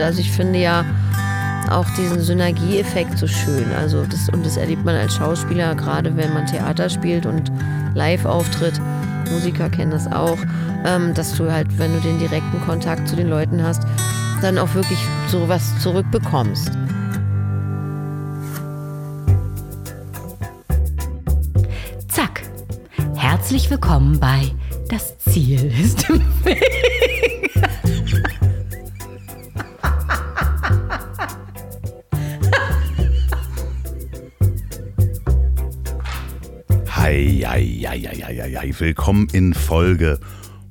Also ich finde ja auch diesen Synergieeffekt so schön. Also das, und das erlebt man als Schauspieler, gerade wenn man Theater spielt und live auftritt. Musiker kennen das auch, ähm, dass du halt, wenn du den direkten Kontakt zu den Leuten hast, dann auch wirklich so was zurückbekommst. Zack. Herzlich willkommen bei Das Ziel ist im Weg. Hei. Willkommen in Folge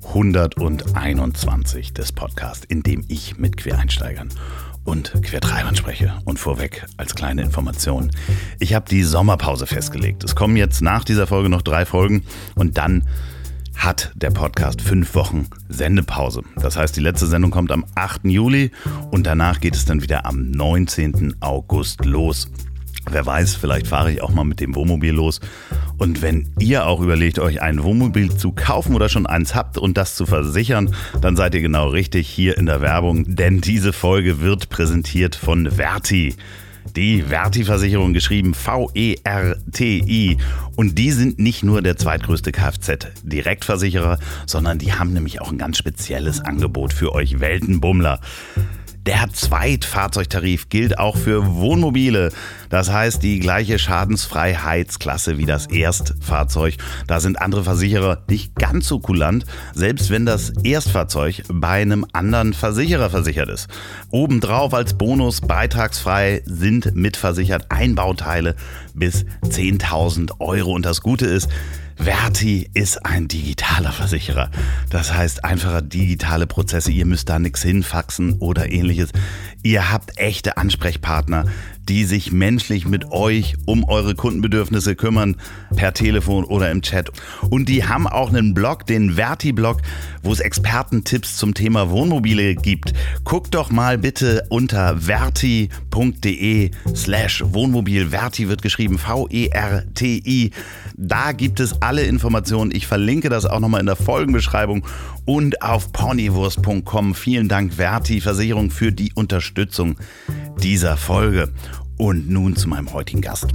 121 des Podcasts, in dem ich mit Quereinsteigern und Quertreibern spreche. Und vorweg als kleine Information. Ich habe die Sommerpause festgelegt. Es kommen jetzt nach dieser Folge noch drei Folgen und dann hat der Podcast fünf Wochen Sendepause. Das heißt, die letzte Sendung kommt am 8. Juli und danach geht es dann wieder am 19. August los. Wer weiß, vielleicht fahre ich auch mal mit dem Wohnmobil los. Und wenn ihr auch überlegt, euch ein Wohnmobil zu kaufen oder schon eins habt und das zu versichern, dann seid ihr genau richtig hier in der Werbung, denn diese Folge wird präsentiert von Verti. Die Verti-Versicherung geschrieben V-E-R-T-I. Und die sind nicht nur der zweitgrößte Kfz-Direktversicherer, sondern die haben nämlich auch ein ganz spezielles Angebot für euch Weltenbummler. Der Zweitfahrzeugtarif gilt auch für Wohnmobile. Das heißt, die gleiche Schadensfreiheitsklasse wie das Erstfahrzeug. Da sind andere Versicherer nicht ganz so kulant, selbst wenn das Erstfahrzeug bei einem anderen Versicherer versichert ist. Obendrauf als Bonus beitragsfrei sind mitversichert Einbauteile bis 10.000 Euro. Und das Gute ist, Verti ist ein digitaler Versicherer. Das heißt einfache digitale Prozesse. Ihr müsst da nichts hinfaxen oder ähnliches. Ihr habt echte Ansprechpartner, die sich menschlich mit euch um eure Kundenbedürfnisse kümmern, per Telefon oder im Chat. Und die haben auch einen Blog, den Verti-Blog, wo es Expertentipps zum Thema Wohnmobile gibt. Guckt doch mal bitte unter verti.de slash Wohnmobil. Verti wird geschrieben V-E-R-T-I. Da gibt es alle Informationen. Ich verlinke das auch nochmal in der Folgenbeschreibung und auf ponywurst.com. Vielen Dank, Verti Versicherung, für die Unterstützung dieser Folge. Und nun zu meinem heutigen Gast,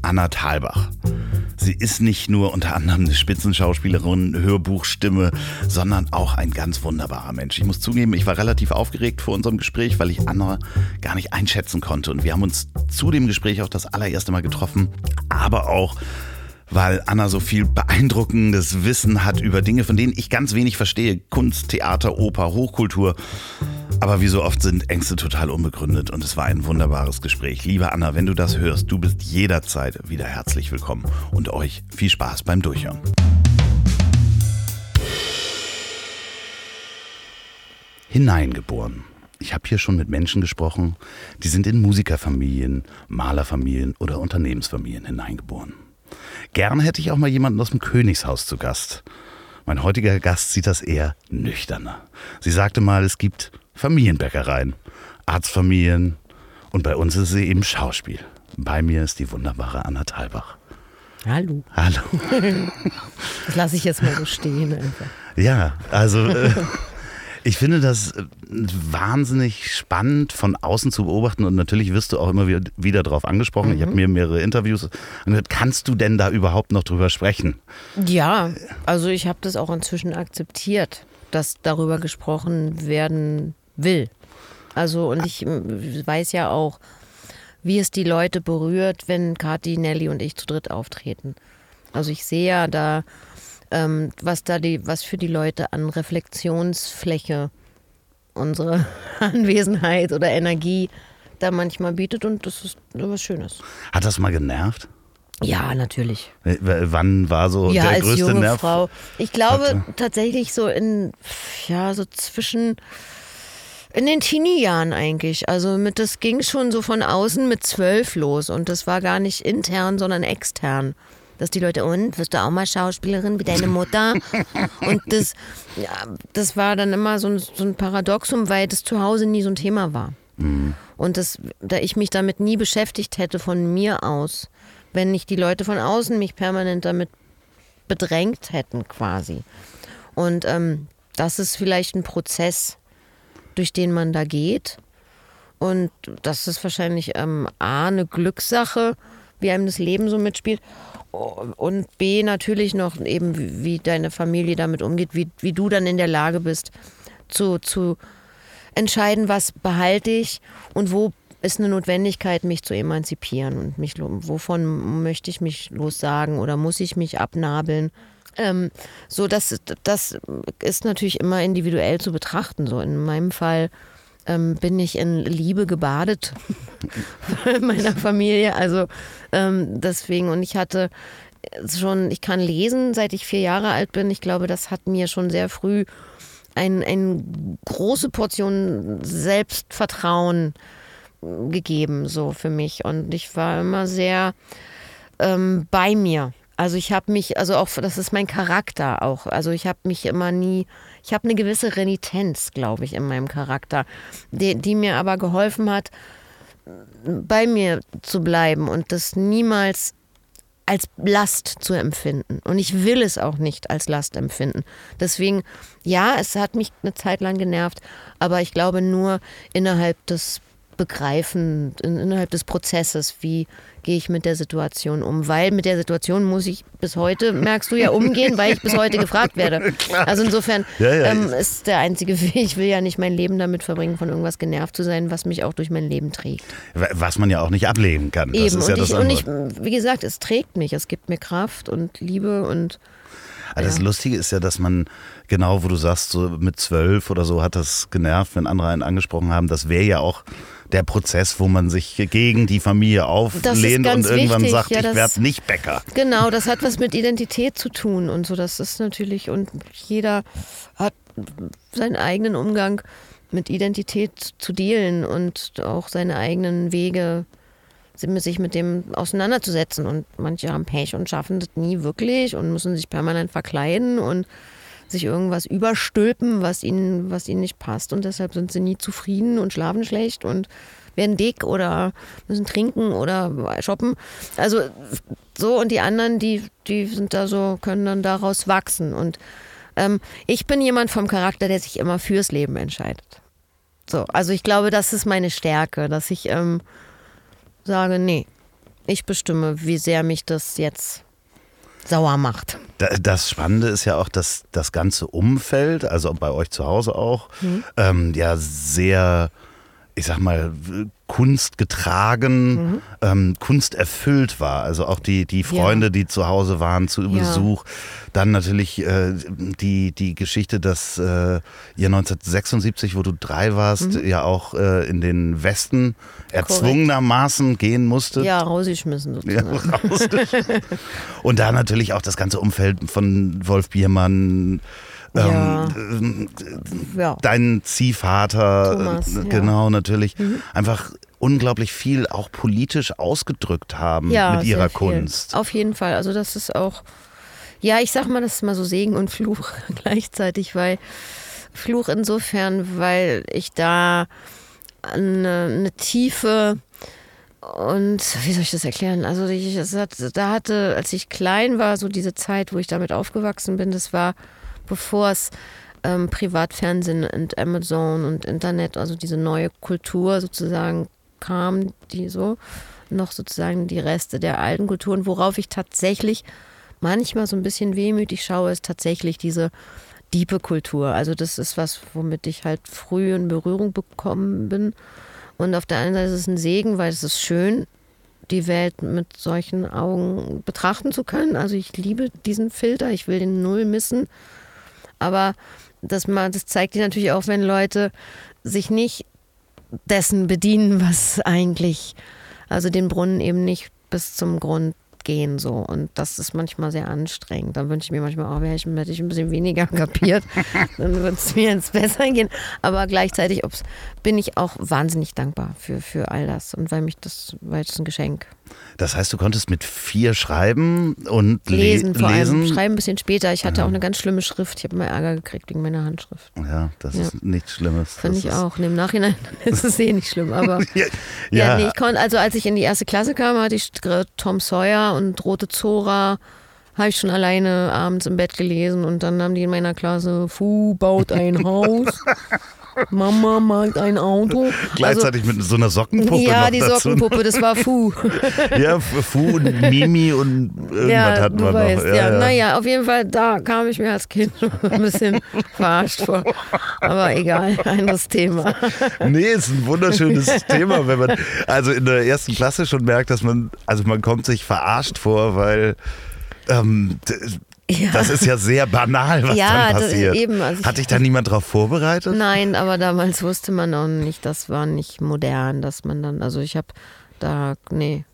Anna Thalbach. Sie ist nicht nur unter anderem eine Spitzenschauspielerin, Hörbuchstimme, sondern auch ein ganz wunderbarer Mensch. Ich muss zugeben, ich war relativ aufgeregt vor unserem Gespräch, weil ich Anna gar nicht einschätzen konnte. Und wir haben uns zu dem Gespräch auch das allererste Mal getroffen, aber auch weil Anna so viel beeindruckendes Wissen hat über Dinge, von denen ich ganz wenig verstehe. Kunst, Theater, Oper, Hochkultur. Aber wie so oft sind Ängste total unbegründet und es war ein wunderbares Gespräch. Liebe Anna, wenn du das hörst, du bist jederzeit wieder herzlich willkommen und euch viel Spaß beim Durchhören. Hineingeboren. Ich habe hier schon mit Menschen gesprochen, die sind in Musikerfamilien, Malerfamilien oder Unternehmensfamilien hineingeboren. Gern hätte ich auch mal jemanden aus dem Königshaus zu Gast. Mein heutiger Gast sieht das eher nüchterner. Sie sagte mal, es gibt Familienbäckereien, Arztfamilien und bei uns ist sie eben Schauspiel. Bei mir ist die wunderbare Anna Thalbach. Hallo. Hallo. Das lasse ich jetzt mal so stehen. Einfach. Ja, also äh, ich finde das äh, wahnsinnig spannend von außen zu beobachten und natürlich wirst du auch immer wieder, wieder darauf angesprochen. Mhm. Ich habe mir mehrere Interviews angehört. Kannst du denn da überhaupt noch drüber sprechen? Ja, also ich habe das auch inzwischen akzeptiert, dass darüber gesprochen werden will. Also und ich äh, weiß ja auch, wie es die Leute berührt, wenn Kathi, Nelly und ich zu dritt auftreten. Also ich sehe ja da, ähm, was da die, was für die Leute an Reflexionsfläche unsere Anwesenheit oder Energie da manchmal bietet und das ist was Schönes. Hat das mal genervt? Ja, natürlich. Äh, w- Wann war so ja, der als größte junge Nerv? Frau. Ich glaube Warte. tatsächlich so in, ja, so zwischen, in den Teenie-Jahren eigentlich. Also mit, das ging schon so von außen mit zwölf los und das war gar nicht intern, sondern extern. Dass die Leute, und, wirst du auch mal Schauspielerin wie deine Mutter? und das, ja, das war dann immer so ein, so ein Paradoxum, weil das zu Hause nie so ein Thema war. Und das, da ich mich damit nie beschäftigt hätte von mir aus, wenn nicht die Leute von außen mich permanent damit bedrängt hätten quasi. Und ähm, das ist vielleicht ein Prozess, durch den man da geht. Und das ist wahrscheinlich ähm, A, eine Glückssache, wie einem das Leben so mitspielt. Und B, natürlich noch eben, wie, wie deine Familie damit umgeht, wie, wie du dann in der Lage bist, zu, zu entscheiden, was behalte ich und wo ist eine Notwendigkeit, mich zu emanzipieren und mich, wovon möchte ich mich lossagen oder muss ich mich abnabeln. Ähm, so, das, das ist natürlich immer individuell zu betrachten. So in meinem Fall ähm, bin ich in Liebe gebadet meiner Familie. Also ähm, deswegen, und ich hatte schon, ich kann lesen, seit ich vier Jahre alt bin. Ich glaube, das hat mir schon sehr früh eine ein große Portion Selbstvertrauen gegeben, so für mich. Und ich war immer sehr ähm, bei mir. Also ich habe mich, also auch, das ist mein Charakter auch. Also ich habe mich immer nie, ich habe eine gewisse Renitenz, glaube ich, in meinem Charakter, die, die mir aber geholfen hat, bei mir zu bleiben und das niemals als Last zu empfinden. Und ich will es auch nicht als Last empfinden. Deswegen, ja, es hat mich eine Zeit lang genervt, aber ich glaube nur innerhalb des Begreifen, innerhalb des Prozesses, wie gehe ich mit der Situation um. Weil mit der Situation muss ich bis heute, merkst du ja, umgehen, weil ich bis heute gefragt werde. Also insofern ja, ja, ähm, ist der einzige Weg, ich will ja nicht mein Leben damit verbringen, von irgendwas genervt zu sein, was mich auch durch mein Leben trägt. Was man ja auch nicht ablehnen kann. Eben, und, ja ich, und ich, wie gesagt, es trägt mich, es gibt mir Kraft und Liebe und also das Lustige ist ja, dass man genau, wo du sagst, so mit zwölf oder so hat das genervt, wenn andere einen angesprochen haben. Das wäre ja auch der Prozess, wo man sich gegen die Familie auflehnt und irgendwann wichtig. sagt, ja, ich werde nicht Bäcker. Genau, das hat was mit Identität zu tun und so. Das ist natürlich, und jeder hat seinen eigenen Umgang mit Identität zu dealen und auch seine eigenen Wege sich mit dem auseinanderzusetzen. Und manche haben Pech und schaffen das nie wirklich und müssen sich permanent verkleiden und sich irgendwas überstülpen, was ihnen, was ihnen nicht passt. Und deshalb sind sie nie zufrieden und schlafen schlecht und werden dick oder müssen trinken oder shoppen. Also so und die anderen, die, die sind da so, können dann daraus wachsen. Und ähm, ich bin jemand vom Charakter, der sich immer fürs Leben entscheidet. So, also ich glaube, das ist meine Stärke, dass ich ähm, sage, nee, ich bestimme, wie sehr mich das jetzt sauer macht. Das Spannende ist ja auch, dass das ganze Umfeld, also bei euch zu Hause auch, mhm. ähm, ja sehr, ich sag mal, Kunst getragen, mhm. ähm, Kunst erfüllt war. Also auch die, die Freunde, ja. die zu Hause waren zu Besuch. Ja. Dann natürlich äh, die, die Geschichte, dass äh, ihr 1976, wo du drei warst, mhm. ja auch äh, in den Westen erzwungenermaßen gehen musste. Ja, rausgeschmissen sozusagen. Ja, rausgeschmissen. Und da natürlich auch das ganze Umfeld von Wolf Biermann, ja. Ähm, ja. dein Ziehvater, Thomas, äh, genau, ja. natürlich, mhm. einfach unglaublich viel auch politisch ausgedrückt haben mit ihrer Kunst. Auf jeden Fall. Also das ist auch, ja, ich sag mal, das ist mal so Segen und Fluch gleichzeitig, weil Fluch insofern, weil ich da eine, eine tiefe und wie soll ich das erklären? Also ich, da hatte, als ich klein war, so diese Zeit, wo ich damit aufgewachsen bin, das war bevor es ähm, Privatfernsehen und Amazon und Internet, also diese neue Kultur sozusagen kam, die so noch sozusagen die Reste der alten Kulturen, worauf ich tatsächlich manchmal so ein bisschen wehmütig schaue, ist tatsächlich diese diepe Kultur. Also das ist was, womit ich halt früh in Berührung bekommen bin. Und auf der einen Seite ist es ein Segen, weil es ist schön, die Welt mit solchen Augen betrachten zu können. Also ich liebe diesen Filter, ich will den null missen. Aber das, das zeigt dir natürlich auch, wenn Leute sich nicht dessen bedienen, was eigentlich, also den Brunnen eben nicht bis zum Grund gehen so und das ist manchmal sehr anstrengend. Dann wünsche ich mir manchmal auch, oh, hätte ich, hätte ich ein bisschen weniger kapiert, dann würde es mir ins Besser gehen. Aber gleichzeitig bin ich auch wahnsinnig dankbar für, für all das und weil mich das, weil es ein Geschenk. Das heißt, du konntest mit vier schreiben und lesen. Le vor lesen. allem schreiben ein bisschen später. Ich hatte ja. auch eine ganz schlimme Schrift. Ich habe mal Ärger gekriegt wegen meiner Handschrift. Ja, das ja. ist nichts Schlimmes. Finde ich auch. Und Im Nachhinein ist es eh nicht schlimm. Aber ja, ja. nee, ich konnte, also als ich in die erste Klasse kam, hatte ich Tom Sawyer und Rote Zora habe ich schon alleine abends im Bett gelesen und dann haben die in meiner Klasse, Fu baut ein Haus. Mama mag ein Auto. Gleichzeitig mit so einer Sockenpuppe Also, ja, noch die dazu. Sockenpuppe, das war Fu. Ja, Fu und Mimi und irgendwas ja, hatten wir weißt, noch. ja, naja, auf jeden Fall, da kam ich mir als Kind ein bisschen verarscht vor. Aber egal, anderes Thema. Nee, ist ein wunderschönes Thema, wenn man also in der ersten Klasse schon merkt, dass man, also man kommt sich verarscht vor, weil ähm, Ja. das ist ja sehr banal, was Ja, dann das- passiert. eben, also Hat dich da niemand drauf vorbereitet? Nein, aber damals wusste man auch nicht, das war nicht modern, dass man dann, also ich habe da, nee,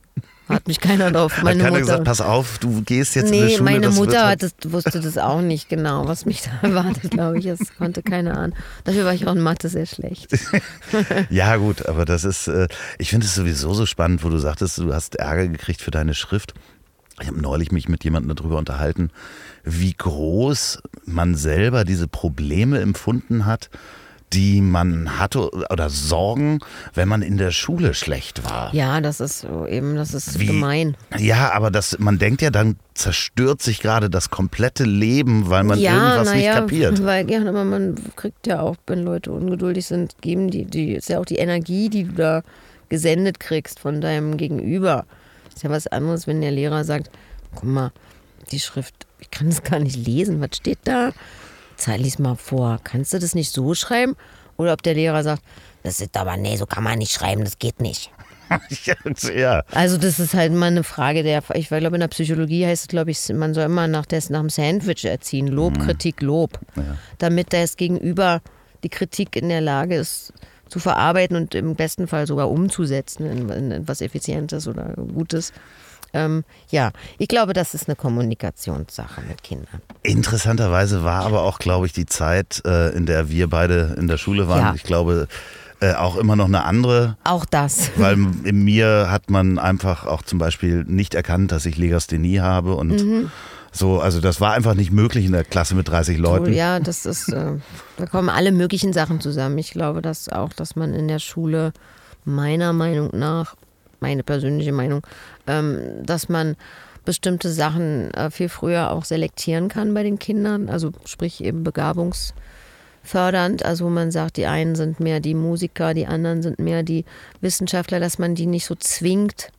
hat mich keiner drauf. Hat Meine keiner Mutter. gesagt, pass auf, du gehst jetzt in die Nee, Schule. meine Mutter halt- hat das, wusste das auch nicht genau, was mich da erwartet, glaube ich. Das konnte keiner ahnen. Dafür war ich auch in Mathe sehr schlecht. Ja, gut, aber das ist, äh, ich finde es sowieso so spannend, wo du sagtest, du hast Ärger gekriegt für deine Schrift. Ich habe neulich mich mit jemandem darüber unterhalten, wie groß man selber diese Probleme empfunden hat, die man hatte oder Sorgen, wenn man in der Schule schlecht war. Ja, das ist so eben, das ist Wie- gemein. Ja, aber das, man denkt ja, dann zerstört sich gerade das komplette Leben, weil man ja, irgendwas nicht naja, kapiert. weil ja, aber man kriegt ja auch, wenn Leute ungeduldig sind, geben die, die ist ja auch die Energie, die du da gesendet kriegst von deinem Gegenüber. Ist ja was anderes, wenn der Lehrer sagt, guck mal, die Schrift, ich kann das gar nicht lesen, was steht da? Zeig lies mal vor. Kannst du das nicht so schreiben? Oder ob der Lehrer sagt, das ist aber, nee, so kann man nicht schreiben, das geht nicht. ja. Also das ist halt mal eine Frage der, ich glaube in der Psychologie heißt es, glaube ich, man soll immer nach, des, nach dem Sandwich erziehen. Lob, Kritik, Lob. Damit das Gegenüber die Kritik in der Lage ist zu verarbeiten und im besten Fall sogar umzusetzen in, in etwas Effizientes oder Gutes. Ähm, ja, ich glaube, das ist eine Kommunikationssache mit Kindern. Interessanterweise war aber auch, glaube ich, die Zeit, äh, in der wir beide in der Schule waren, Ja. ich glaube, äh, auch immer noch eine andere. Auch das. Weil in mir hat man einfach auch zum Beispiel nicht erkannt, dass ich Legasthenie habe und Mhm. So, also das war einfach nicht möglich in der Klasse mit 30 Leuten. Ja, das ist, äh, da kommen alle möglichen Sachen zusammen. Ich glaube, dass auch, dass man in der Schule meiner Meinung nach, meine persönliche Meinung, ähm, dass man bestimmte Sachen äh, viel früher auch selektieren kann bei den Kindern. Also sprich eben begabungsfördernd. Also wo man sagt, die einen sind mehr die Musiker, die anderen sind mehr die Wissenschaftler, dass man die nicht so zwingt,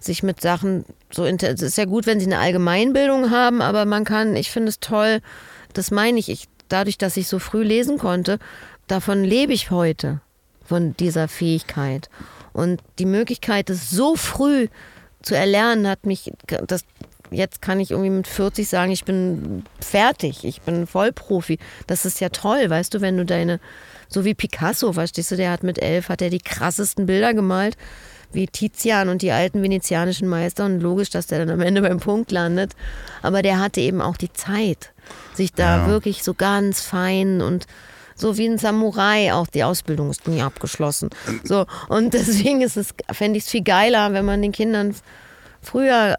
sich mit Sachen so es ist ja gut, wenn sie eine Allgemeinbildung haben, aber man kann, ich finde es toll, das meine ich, ich, dadurch, dass ich so früh lesen konnte, davon lebe ich heute, von dieser Fähigkeit. Und die Möglichkeit, es so früh zu erlernen, hat mich, das, jetzt kann ich irgendwie mit 40 sagen, ich bin fertig, ich bin Vollprofi. Das ist ja toll, weißt du, wenn du deine, so wie Picasso, verstehst du, der hat mit elf, hat er die krassesten Bilder gemalt wie Tizian und die alten venezianischen Meister und logisch, dass der dann am Ende beim Punkt landet. Aber der hatte eben auch die Zeit, sich da Ja. wirklich so ganz fein und so wie ein Samurai, auch die Ausbildung ist nie abgeschlossen. So, und deswegen ist es, fände ich es viel geiler, wenn man den Kindern früher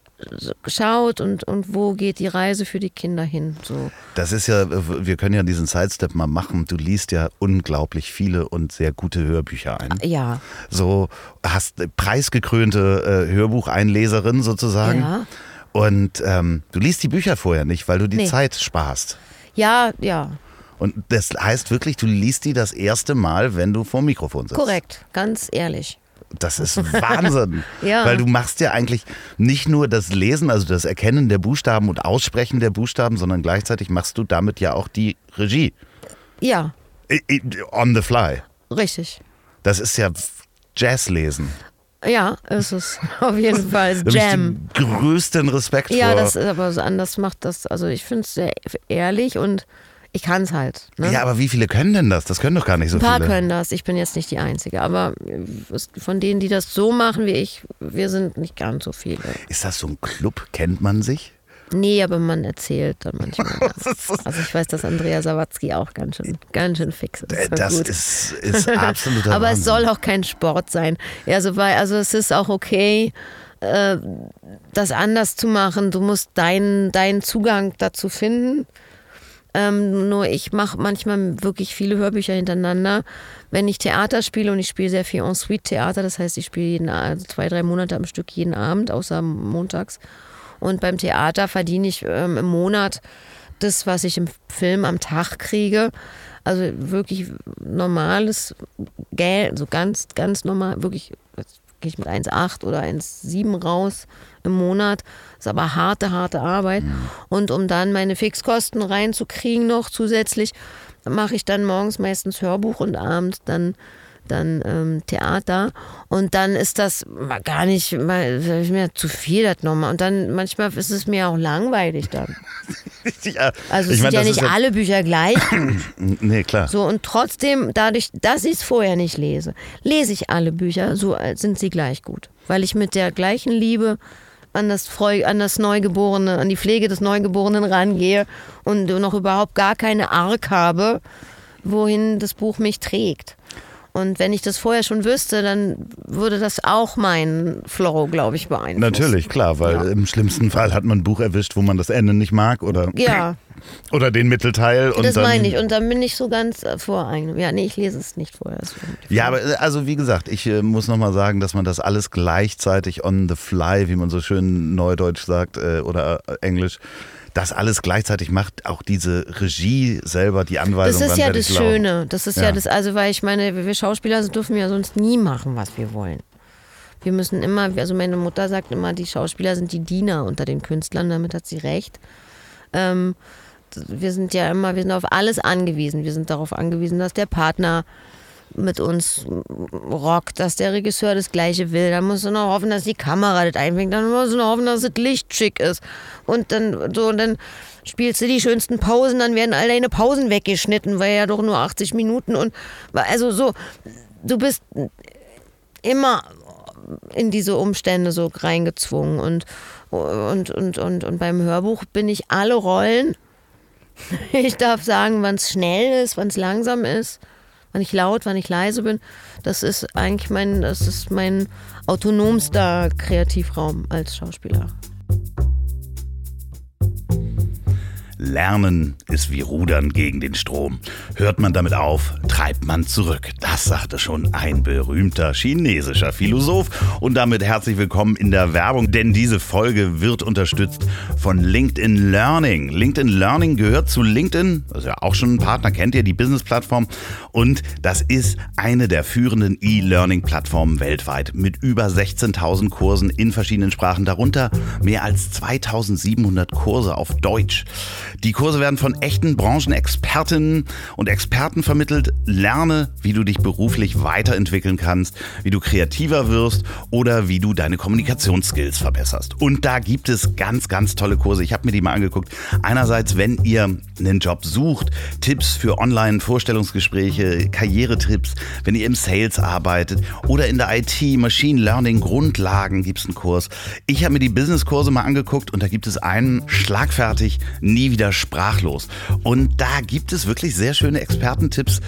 schaut und, und wo geht die Reise für die Kinder hin. So. Das ist ja, wir können ja diesen Sidestep mal machen. Du liest ja unglaublich viele und sehr gute Hörbücher ein. Ja, So hast preisgekrönte äh, Hörbucheinleserin sozusagen. Ja. Und ähm, du liest die Bücher vorher nicht, weil du die Nee. Zeit sparst. ja, ja, Und das heißt wirklich, du liest die das erste Mal, wenn du vor dem Mikrofon sitzt. korrekt, ganz ehrlich. Das ist Wahnsinn. Ja. Weil du machst ja eigentlich nicht nur das Lesen, also das Erkennen der Buchstaben und Aussprechen der Buchstaben, sondern gleichzeitig machst du damit ja auch die Regie. Ja, On the fly. richtig. Das ist ja Jazzlesen. Ja, ist es auf jeden Fall. Jam. größten Respekt Ja, vor. das ist aber so anders macht das. Also ich finde es sehr ehrlich und ich kann es halt. Ne? ja, aber wie viele können denn das? Das können doch gar nicht so Ein paar viele. können das. Ich bin jetzt nicht die Einzige. Aber von denen, die das so machen wie ich, wir sind nicht ganz so viele. Ist das so ein Club? Kennt man sich? Nee, aber man erzählt dann manchmal. also ich weiß, dass Andrea Sawatzki auch ganz schön, ganz schön fix ist. Äh, Das Gut. ist, ist absoluter Aber Wahnsinn. es soll auch kein Sport sein. Also, weil, also es ist auch okay, äh, das anders zu machen. Du musst deinen, deinen Zugang dazu finden. Ähm, nur ich mache manchmal wirklich viele Hörbücher hintereinander. Wenn ich Theater spiele und ich spiele sehr viel Ensuite-Theater, das heißt, ich spiele jeden, also zwei, drei Monate am Stück jeden Abend, außer montags. Und beim Theater verdiene ich ähm, im Monat das, was ich im Film am Tag kriege. Also wirklich normales Geld, so ganz, ganz normal, wirklich gehe ich mit 1,8 oder 1,7 raus im Monat. Ist aber harte, harte Arbeit. Und um dann meine Fixkosten reinzukriegen noch zusätzlich, mache ich dann morgens meistens Hörbuch und abends dann dann ähm, Theater und dann ist das gar nicht mal mir zu viel das nochmal und dann manchmal ist es mir auch langweilig dann. ja, also es sind ja nicht alle Bücher gleich nee, klar. So und trotzdem dadurch, dass ich es vorher nicht lese, lese ich alle Bücher, so sind sie gleich gut, weil ich mit der gleichen Liebe an das, Freu an das Neugeborene, an die Pflege des Neugeborenen rangehe und noch überhaupt gar keine Arg habe, wohin das Buch mich trägt. Und wenn ich das vorher schon wüsste, dann würde das auch meinen Flow, glaube ich, beeinflussen. Natürlich, klar, weil ja. im schlimmsten Fall hat man ein Buch erwischt, wo man das Ende nicht mag oder, ja. oder den Mittelteil. das meine ich. Und dann bin ich so ganz äh, voreigen. Ja, nee, ich lese es nicht vorher. Ja, aber also wie gesagt, ich äh, muss nochmal sagen, dass man das alles gleichzeitig on the fly, wie man so schön neudeutsch sagt äh, oder äh, englisch, das alles gleichzeitig macht, auch diese Regie selber, die Anweisung. Das ist ja das Schöne. Das ist ja. ja das, also weil ich meine, wir Schauspieler dürfen ja sonst nie machen, was wir wollen. Wir müssen immer, also meine Mutter sagt immer, die Schauspieler sind die Diener unter den Künstlern, damit hat sie recht. Ähm, wir sind ja immer, wir sind auf alles angewiesen. Wir sind darauf angewiesen, dass der Partner mit uns rockt, dass der Regisseur das Gleiche will. Dann musst du noch hoffen, dass die Kamera das einfängt. Dann musst du noch hoffen, dass das Licht schick ist. Und dann, so, und dann spielst du die schönsten Pausen, dann werden all deine Pausen weggeschnitten, weil ja doch nur 80 Minuten und, also so, du bist immer in diese Umstände so reingezwungen und, und, und, und, und beim Hörbuch bin ich alle Rollen. Ich darf sagen, wann es schnell ist, wann es langsam ist wann ich laut, wann ich leise bin. Das ist eigentlich mein, das ist mein autonomster Kreativraum als Schauspieler. Lernen ist wie Rudern gegen den Strom. Hört man damit auf, treibt man zurück. Das sagte schon ein berühmter chinesischer Philosoph. Und damit herzlich willkommen in der Werbung, denn diese Folge wird unterstützt von LinkedIn Learning. LinkedIn Learning gehört zu LinkedIn, das ist ja auch schon ein Partner, kennt ihr die Business-Plattform. Und das ist eine der führenden E-Learning-Plattformen weltweit mit über 16.000 Kursen in verschiedenen Sprachen, darunter mehr als 2700 Kurse auf Deutsch. Die Kurse werden von echten Branchenexpertinnen und Experten vermittelt. Lerne, wie du dich beruflich weiterentwickeln kannst, wie du kreativer wirst oder wie du deine Kommunikationsskills verbesserst. Und da gibt es ganz, ganz tolle Kurse. Ich habe mir die mal angeguckt. Einerseits, wenn ihr einen Job sucht, Tipps für Online-Vorstellungsgespräche, Karrieretipps, wenn ihr im Sales arbeitet oder in der IT, Machine Learning, Grundlagen gibt es einen Kurs. Ich habe mir die Business-Kurse mal angeguckt und da gibt es einen schlagfertig, nie wieder sprachlos. Und da gibt es wirklich sehr schöne Expertentipps,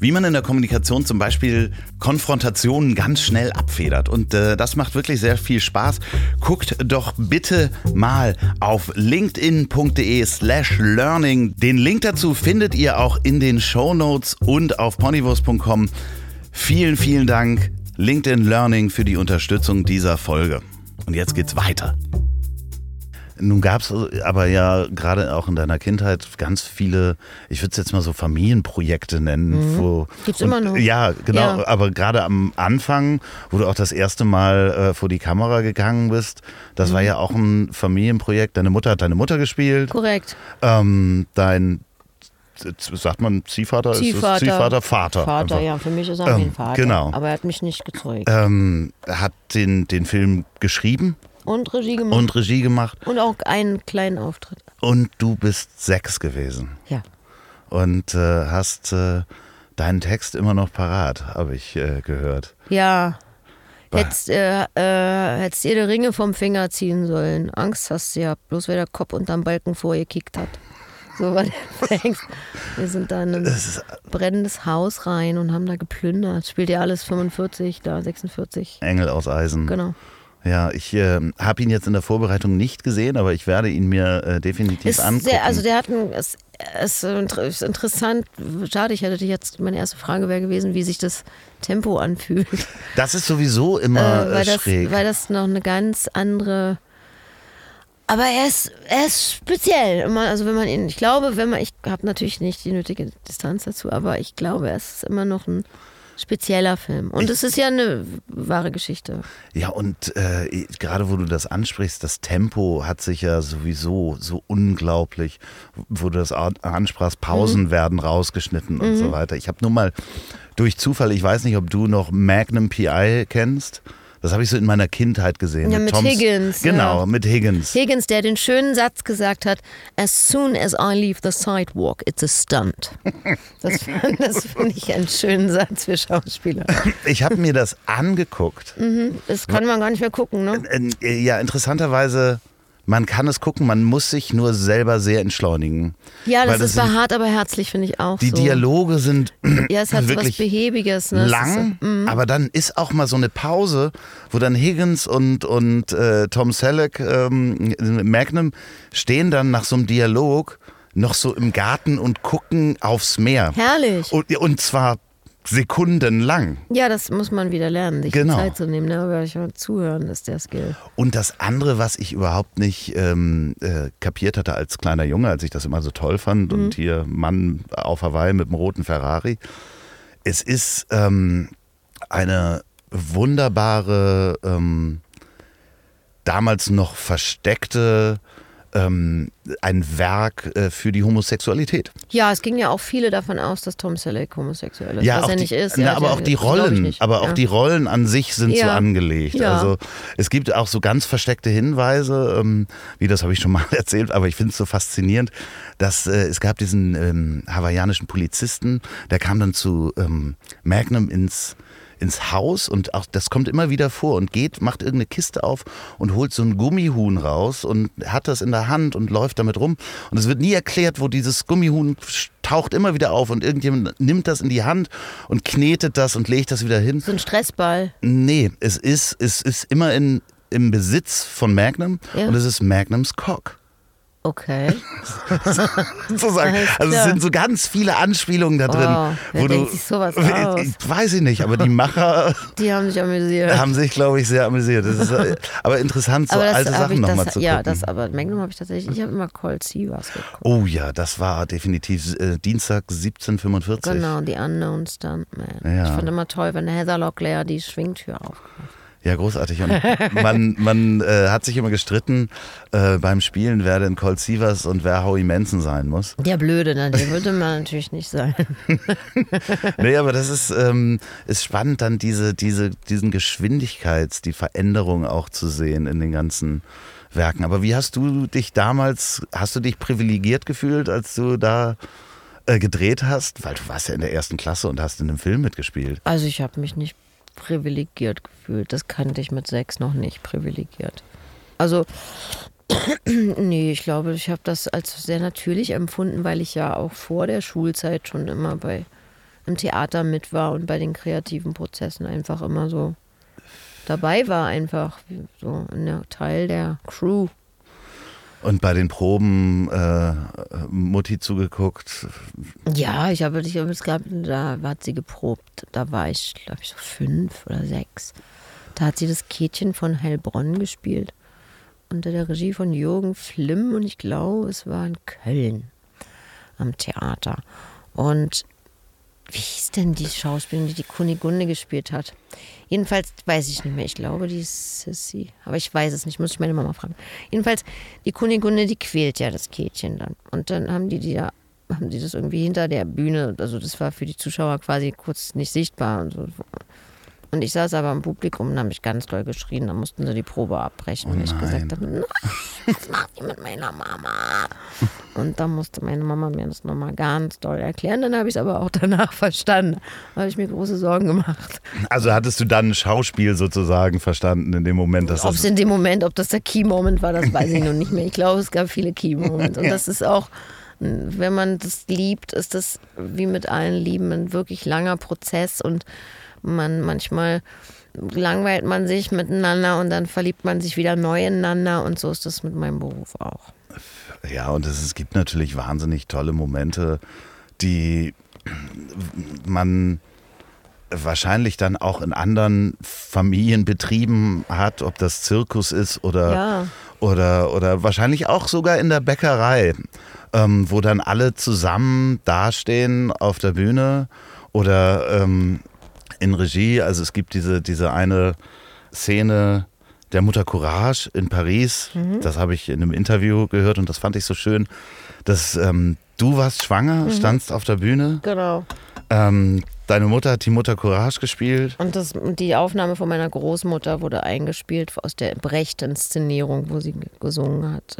wie man in der Kommunikation zum Beispiel Konfrontationen ganz schnell abfedert. Und äh, das macht wirklich sehr viel Spaß. Guckt doch bitte mal auf linkedin.de slash learning. Den Link dazu findet ihr auch in den Show Notes und auf ponywurst.com. Vielen, vielen Dank LinkedIn Learning für die Unterstützung dieser Folge. Und jetzt geht's weiter. Nun gab es aber ja gerade auch in deiner Kindheit ganz viele, ich würde es jetzt mal so Familienprojekte nennen. Mhm. Wo, Gibt's und, immer noch. Ja, genau. Ja. Aber gerade am Anfang, wo du auch das erste Mal äh, vor die Kamera gegangen bist, das mhm. war ja auch ein Familienprojekt. Deine Mutter hat deine Mutter gespielt. Korrekt. Ähm, dein sagt man Ziehvater? Ziehvater. Ziehvater, Vater. Vater, einfach. ja, für mich ist er ähm, mein Vater. Genau. Aber er hat mich nicht gezeugt. Ähm, hat den, den Film geschrieben. Und Regie gemacht. Und Regie gemacht. Und auch einen kleinen Auftritt. Und du bist sechs gewesen. Ja. Und äh, hast äh, deinen Text immer noch parat, habe ich äh, gehört. Ja. Hättest, äh, äh, hättest ihr die Ringe vom Finger ziehen sollen. Angst hast du ja, bloß weil der Kopf unterm Balken vorgekickt hat. So war der Text. Wir sind da in ein brennendes Haus rein und haben da geplündert. Spielt ja alles 45, da 46. Engel aus Eisen. Genau. Ja, ich äh, habe ihn jetzt in der Vorbereitung nicht gesehen, aber ich werde ihn mir äh, definitiv ist angucken. Sehr, also der hat ein, es ist, ist interessant. Schade, ich hätte dich jetzt meine erste Frage wäre gewesen, wie sich das Tempo anfühlt. Das ist sowieso immer äh, weil schräg, das, weil das noch eine ganz andere Aber er ist, er ist speziell. Immer, Also wenn man ihn, ich glaube, wenn man, ich habe natürlich nicht die nötige Distanz dazu, aber ich glaube, es ist immer noch ein spezieller Film. Und es ist ja eine wahre Geschichte. Ja, und äh, gerade wo du das ansprichst, das Tempo hat sich ja sowieso so unglaublich, wo du das an- ansprachst, Pausen werden rausgeschnitten und so weiter. Ich habe nur mal durch Zufall, ich weiß nicht, ob du noch Magnum PI kennst. Das habe ich so in meiner Kindheit gesehen. Ja, mit Higgins, Genau, ja. mit Higgins. Higgins, der den schönen Satz gesagt hat, as soon as I leave the sidewalk, it's a stunt. Das, das finde ich einen schönen Satz für Schauspieler. Ich habe mir das angeguckt. Das kann man gar nicht mehr gucken, ne? Äh, Ja, interessanterweise, man kann es gucken, man muss sich nur selber sehr entschleunigen. Ja, das ist sind- behaart, aber herzlich, finde ich auch Die so. Dialoge sind Ja, es hat so was wirklich Behäbiges. Ne? Lang, So, mm. aber dann ist auch mal so eine Pause, wo dann Higgins und, und äh, Tom Selleck, ähm, Magnum, stehen dann nach so einem Dialog noch so im Garten und gucken aufs Meer. herrlich. Und, und zwar sekundenlang. Ja, das muss man wieder lernen, sich Genau. die Zeit zu nehmen. Ne? Aber ich zuhören ist der Skill. Und das andere, was ich überhaupt nicht ähm, äh, kapiert hatte als kleiner Junge, als ich das immer so toll fand Mhm. und hier Mann auf Hawaii mit dem roten Ferrari, es ist ähm, eine wunderbare, ähm, damals noch versteckte, ähm, ein Werk äh, für die Homosexualität. Ja, es ging ja auch viele davon aus, dass Tom Selleck homosexuell ist, was auch er die, nicht ist. Na, Ja, aber ja, auch die Rollen, aber auch ja. die Rollen an sich sind so Ja. angelegt. Ja. Also es gibt auch so ganz versteckte Hinweise, ähm, wie das habe ich schon mal erzählt, aber ich finde es so faszinierend, dass äh, es gab diesen ähm, hawaiianischen Polizisten, der kam dann zu ähm, Magnum ins ins Haus und auch das kommt immer wieder vor und geht, macht irgendeine Kiste auf und holt so ein Gummihuhn raus und hat das in der Hand und läuft damit rum. Und es wird nie erklärt, wo dieses Gummihuhn taucht immer wieder auf und irgendjemand nimmt das in die Hand und knetet das und legt das wieder hin. So ein Stressball. Nee, es ist, es ist immer in, im Besitz von Magnum Ja. und es ist Magnums Cock. Okay. Sozusagen. Also es sind so ganz viele Anspielungen da drin. Oh, wer denkt sich sowas aus? Ich weiß ich nicht, aber die Macher Die haben sich amüsiert. haben sich, glaube ich, sehr amüsiert. Das ist äh, aber interessant, so aber das alte Sachen nochmal zu Ja, gucken. das, aber Magnum habe ich tatsächlich, ich habe immer Cold Seavers geguckt. oh ja, das war definitiv äh, Dienstag 1745. Genau, die Unknown Stuntman. Ja. Ich fand immer toll, wenn Heather Locklear die Schwingtür aufmacht. Ja, großartig. Und man, man äh, hat sich immer gestritten äh, beim Spielen, wer denn Colt Sievers und wer Howie Manson sein muss. Der Blöde, ne? der würde man natürlich nicht sein. Nee, aber das ist, ähm, ist spannend, dann diese, diese, diesen Geschwindigkeits-, die Veränderung auch zu sehen in den ganzen Werken. Aber wie hast du dich damals, hast du dich privilegiert gefühlt, als du da äh, gedreht hast? Weil du warst ja in der ersten Klasse und hast in einem Film mitgespielt. Also ich habe mich nicht privilegiert gefühlt. Das kannte ich mit sechs noch nicht privilegiert. Also nee, ich glaube, ich habe das als sehr natürlich empfunden, weil ich ja auch vor der Schulzeit schon immer bei im Theater mit war und bei den kreativen Prozessen einfach immer so dabei war, einfach so in der Teil der Crew. Und bei den Proben äh, Mutti zugeguckt. Ja, ich habe, ich es gab, da hat sie geprobt. Da war ich, glaube ich, so fünf oder sechs. Da hat sie das Kätchen von Heilbronn gespielt. Unter der Regie von Jürgen Flimm und ich glaube, es war in Köln am Theater. Und wie hieß denn die Schauspielerin, die die Kunigunde gespielt hat? Jedenfalls weiß ich nicht mehr. Ich glaube, die ist Sissy. Aber ich weiß es nicht, muss ich meine Mama fragen. Jedenfalls, die Kunigunde, die quält ja das Kätchen dann. Und dann haben die die da, haben die das irgendwie hinter der Bühne, also das war für die Zuschauer quasi kurz nicht sichtbar und so. Und ich saß aber im Publikum und habe mich ganz doll geschrien. Da mussten sie die Probe abbrechen, weil ich gesagt habe, nein, was macht ihr mit meiner Mama? Und dann musste meine Mama mir das nochmal ganz doll erklären. Dann habe ich es aber auch danach verstanden. Da habe ich mir große Sorgen gemacht. Also hattest du dann Schauspiel sozusagen verstanden in dem Moment, dass Ob es das in dem Moment, ob das der Key-Moment war, das weiß ich noch nicht mehr. Ich glaube, es gab viele Key-Moments. Und das ist auch, wenn man das liebt, ist das wie mit allen Lieben ein wirklich langer Prozess und man manchmal langweilt man sich miteinander und dann verliebt man sich wieder neu ineinander und so ist das mit meinem Beruf auch. Ja, und es, es gibt natürlich wahnsinnig tolle Momente, die man wahrscheinlich dann auch in anderen Familienbetrieben hat, ob das Zirkus ist oder, Ja. oder, oder wahrscheinlich auch sogar in der Bäckerei, ähm, wo dann alle zusammen dastehen auf der Bühne oder ähm, in Regie. Also es gibt diese, diese eine Szene der Mutter Courage in Paris. Mhm. Das habe ich in einem Interview gehört und das fand ich so schön, dass ähm, du warst schwanger, standst auf der Bühne. Genau. Ähm, deine Mutter hat die Mutter Courage gespielt. Und das, die Aufnahme von meiner Großmutter wurde eingespielt aus der Brecht-Inszenierung, wo sie gesungen hat.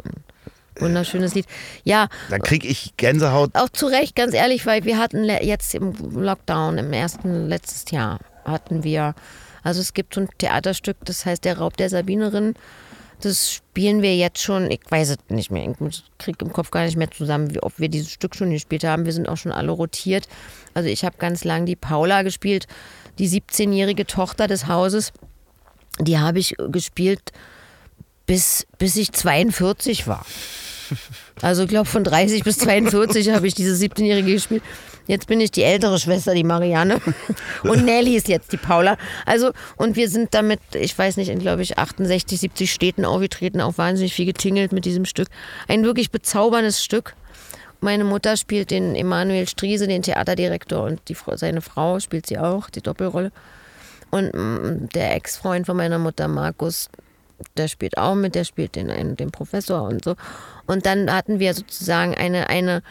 Wunderschönes Lied. Ja, Da kriege ich Gänsehaut. auch zu Recht, ganz ehrlich, weil wir hatten jetzt im Lockdown, im ersten letztes Jahr, hatten wir, also es gibt so ein Theaterstück, das heißt Der Raub der Sabinerin. Das spielen wir jetzt schon, ich weiß es nicht mehr, ich kriege im Kopf gar nicht mehr zusammen, wie oft wir dieses Stück schon gespielt haben. Wir sind auch schon alle rotiert. Also ich habe ganz lang die Paula gespielt, die 17-jährige Tochter des Hauses. Die habe ich gespielt, bis, bis ich 42 war. Also ich glaube von 30 bis 42 habe ich diese 17-Jährige gespielt. Jetzt bin ich die ältere Schwester, die Marianne. Und Nelly ist jetzt die Paula. Also, und wir sind damit, ich weiß nicht, in glaube ich 68, 70 Städten aufgetreten, auch wahnsinnig viel getingelt mit diesem Stück. Ein wirklich bezauberndes Stück. Meine Mutter spielt den Emanuel Striese, den Theaterdirektor, und die, seine Frau spielt sie auch, die Doppelrolle. Und mm, der Ex-Freund von meiner Mutter, Markus, der spielt auch mit, der spielt den, einen, den Professor und so. Und dann hatten wir sozusagen eine, eine,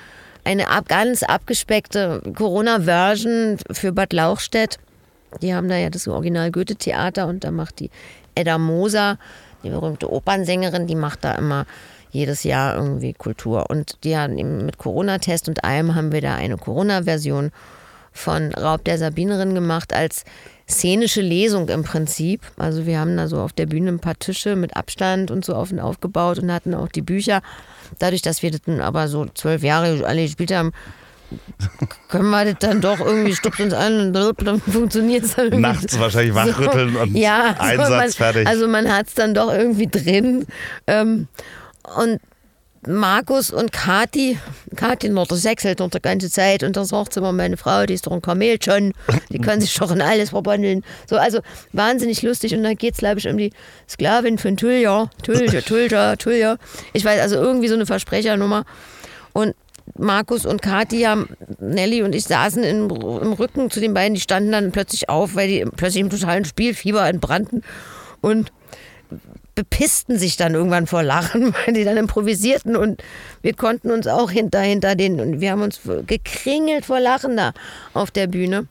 eine ab, ganz abgespeckte Corona-Version für Bad Lauchstädt. Die haben da ja das Original Goethe-Theater und da macht die Edda Moser, die berühmte Opernsängerin, die macht da immer jedes Jahr irgendwie Kultur. Und die haben eben mit Corona-Test und allem haben wir da eine Corona-Version von Raub der Sabinerin gemacht als szenische Lesung im Prinzip. Also wir haben da so auf der Bühne ein paar Tische mit Abstand und so auf und aufgebaut und hatten auch die Bücher. Dadurch, dass wir das dann aber so zwölf Jahre alle gespielt haben, können wir das dann doch irgendwie, stupst uns an und dann funktioniert es dann irgendwie. Nachts wahrscheinlich wachrütteln und ja, so Einsatz man, fertig. Also man hat es dann doch irgendwie drin. Ähm, und Markus und Kathi, Kathi noch, das sechselt noch die ganze Zeit und das sagt immer meine Frau, die ist doch ein Kamel schon, die kann sich doch in alles verwandeln. So, also wahnsinnig lustig und dann geht es, glaube ich, um die Sklavin von Tulja, Tulja, Tulja, Tulja. Ich weiß, also irgendwie so eine Versprechernummer. Und Markus und Kathi haben, Nelly und ich saßen im, im Rücken zu den beiden, die standen dann plötzlich auf, weil die plötzlich im totalen Spielfieber entbrannten und bepissten sich dann irgendwann vor Lachen, weil die dann improvisierten und wir konnten uns auch hinter, hinter den und wir haben uns gekringelt vor Lachen da auf der Bühne.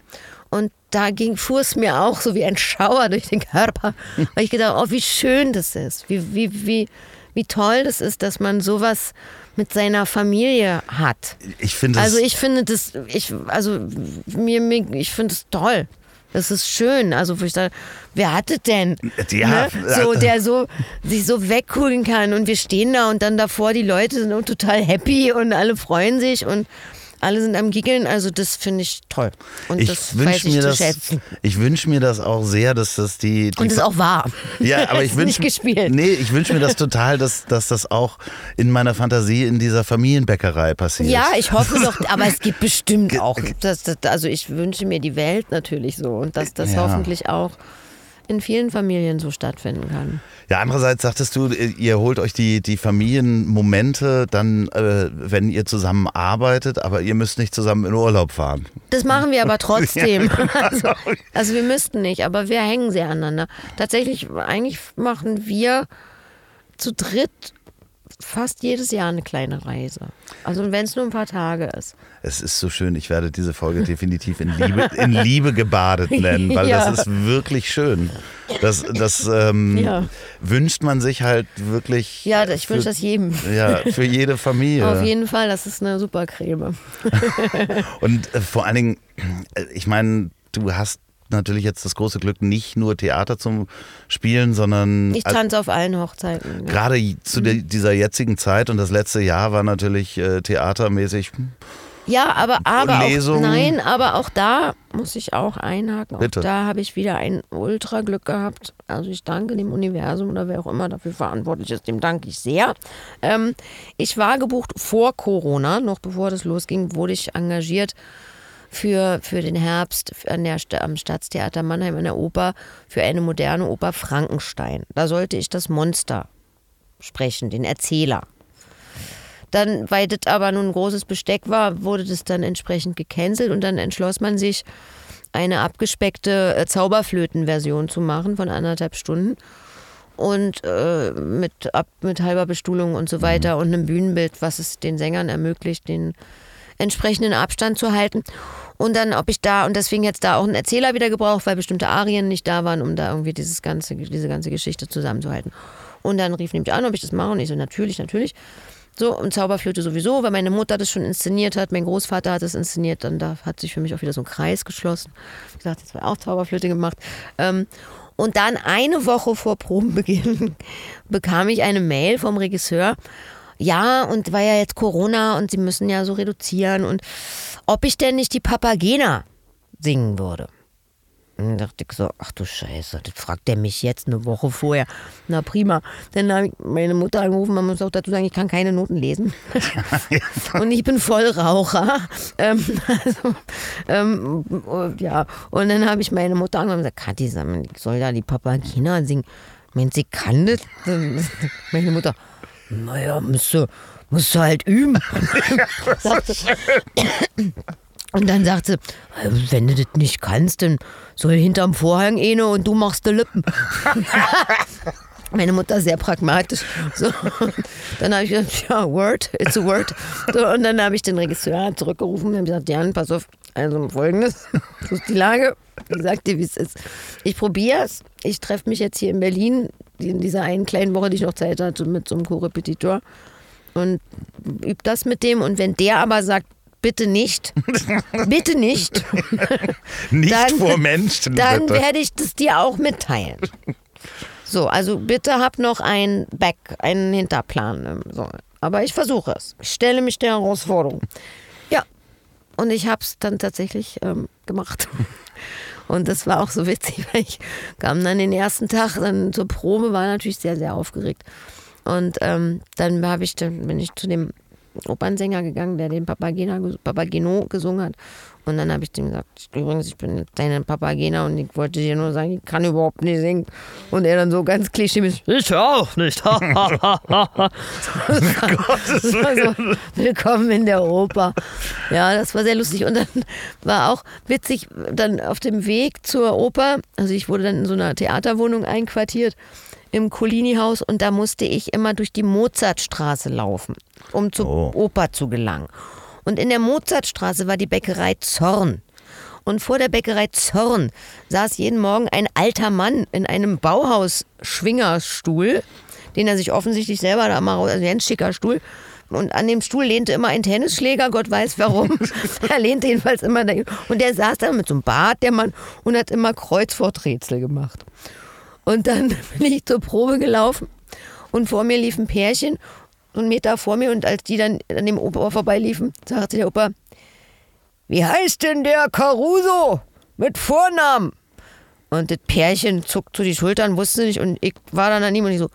Und da ging, fuhr es mir auch so wie ein Schauer durch den Körper, weil ich gedacht oh, wie schön das ist, wie, wie, wie, wie toll das ist, dass man sowas mit seiner Familie hat. Ich finde. Also ich finde das, ich, also mir, mir ich finde es toll. Das ist schön. Also wo ich sage, wer hat es denn? Ja, ne? So, der so sich so wegholen kann und wir stehen da und dann davor die Leute sind total happy und alle freuen sich und alle sind am Giggeln. Also das finde ich toll. Und ich das weiß ich mir zu das. schätzen. Ich wünsche mir das auch sehr, dass das die. die Und das ist auch wahr. Ja, aber ich wünsche. Nee, ich wünsche mir das total, dass, dass das auch in meiner Fantasie in dieser Familienbäckerei passiert. Ja, ich hoffe doch, aber es gibt bestimmt auch. Das, das, also ich wünsche mir die Welt natürlich so und dass das Ja. hoffentlich auch in vielen Familien so stattfinden kann. Ja, andererseits sagtest du, ihr holt euch die, die Familienmomente dann, äh, wenn ihr zusammen arbeitet, aber ihr müsst nicht zusammen in Urlaub fahren. Das machen wir aber trotzdem. Also, also wir müssten nicht, aber wir hängen sehr aneinander. Tatsächlich, eigentlich machen wir zu dritt fast jedes Jahr eine kleine Reise. Also wenn es nur ein paar Tage ist. Es ist so schön, ich werde diese Folge definitiv in Liebe, in Liebe gebadet nennen, weil Ja. das ist wirklich schön. Das, das ähm, Ja. wünscht man sich halt wirklich. Ja, ich wünsche das jedem. Ja, für jede Familie. Auf jeden Fall, das ist eine super Creme. Und äh, vor allen Dingen, äh, ich meine, du hast natürlich jetzt das große Glück, nicht nur Theater zum Spielen, sondern Ich tanze auf allen Hochzeiten. Ja. gerade zu der, dieser jetzigen Zeit und das letzte Jahr war natürlich äh, theatermäßig. Ja, aber, aber auch, nein, aber auch da muss ich auch einhaken. Bitte. Auch da habe ich wieder ein Ultra-Glück gehabt. Also ich danke dem Universum oder wer auch immer dafür verantwortlich ist, dem danke ich sehr. Ähm, ich war gebucht vor Corona, noch bevor das losging, wurde ich engagiert für, für den Herbst an der, am Staatstheater Mannheim an der Oper für eine moderne Oper Frankenstein. Da sollte ich das Monster sprechen, den Erzähler. Dann, weil das aber nun ein großes Besteck war, wurde das dann entsprechend gecancelt und dann entschloss man sich, eine abgespeckte äh, Zauberflöten-Version zu machen von anderthalb Stunden und äh, mit, ab, mit halber Bestuhlung und so weiter und einem Bühnenbild, was es den Sängern ermöglicht, den entsprechenden Abstand zu halten. Und dann, ob ich da, und deswegen jetzt da auch einen Erzähler wieder gebraucht, weil bestimmte Arien nicht da waren, um da irgendwie dieses ganze, diese ganze Geschichte zusammenzuhalten. Und dann rief nämlich an, ob ich das mache. Und ich so, natürlich, natürlich. So, und Zauberflöte sowieso, weil meine Mutter das schon inszeniert hat, mein Großvater hat es inszeniert, dann da hat sich für mich auch wieder so ein Kreis geschlossen. Ich gesagt, jetzt war auch Zauberflöte gemacht. Ähm, und dann eine Woche vor Probenbeginn bekam ich eine Mail vom Regisseur. Ja, und war ja jetzt Corona und sie müssen ja so reduzieren und ob ich denn nicht die Papagena singen würde. Dann dachte ich so, ach du Scheiße, das fragt er mich jetzt eine Woche vorher. Na prima. Dann habe ich meine Mutter angerufen, man muss auch dazu sagen, ich kann keine Noten lesen. und ich bin Vollraucher. Ähm, also, ähm, ja. Und dann habe ich meine Mutter angerufen und gesagt, Kathi, ich soll da die Papagena singen. Meint sie kann das? Meine Mutter, naja, musst du, musst du halt üben. Und dann sagt sie, wenn du das nicht kannst, dann soll hinterm Vorhang eine und du machst die Lippen. Meine Mutter sehr pragmatisch. So. Dann habe ich gesagt, ja, Word, it's a word. So, und dann habe ich den Regisseur zurückgerufen und habe gesagt, Jan, pass auf, also folgendes, so ist die Lage. Ich sag dir, wie es ist. Ich probiere es. Ich treffe mich jetzt hier in Berlin, in dieser einen kleinen Woche, die ich noch Zeit hatte, mit so einem Co-Repetitor und übe das mit dem. Und wenn der aber sagt, bitte nicht, bitte nicht, Nicht Dann- vor Menschen. dann bitte. werde ich das dir auch mitteilen. So, also bitte hab noch ein Back, einen Hinterplan. ähm, So. Aber ich versuche es. Ich stelle mich der Herausforderung. Ja, und ich habe es dann tatsächlich ähm, gemacht. Und das war auch so witzig, weil ich kam dann den ersten Tag dann zur Probe, war natürlich sehr, sehr aufgeregt. Und ähm, dann habe ich, dann bin ich zu dem Opernsänger gegangen, der den Papageno gesungen hat. Und dann habe ich dem gesagt, übrigens, ich bin deine Papagena und ich wollte dir nur sagen, ich kann überhaupt nicht singen. Und er dann so ganz klischee ich auch nicht. Das so, willkommen in der Oper. Ja, das war sehr lustig. Und dann war auch witzig, dann auf dem Weg zur Oper, also ich wurde dann in so einer Theaterwohnung einquartiert im Colini-Haus und da musste ich immer durch die Mozartstraße laufen, um zur Oh. Oper zu gelangen. Und in der Mozartstraße war die Bäckerei Zorn. Und vor der Bäckerei Zorn saß jeden Morgen ein alter Mann in einem Bauhaus-Schwingerstuhl, den er sich offensichtlich selber da mal raus, also ein schicker Stuhl. Und an dem Stuhl lehnte immer ein Tennisschläger, Gott weiß warum. er lehnte jedenfalls immer dahin. Und der saß da mit so einem Bart, der Mann, und hat immer Kreuzworträtsel gemacht. Und dann bin ich zur Probe gelaufen und vor mir lief ein Pärchen, einen Meter vor mir. Und als die dann an dem Opa vorbeiliefen, sagte der Opa, wie heißt denn der Caruso mit Vornamen? Und das Pärchen zuckt so die Schultern, wusste nicht. Und ich war dann an ihm und ich so,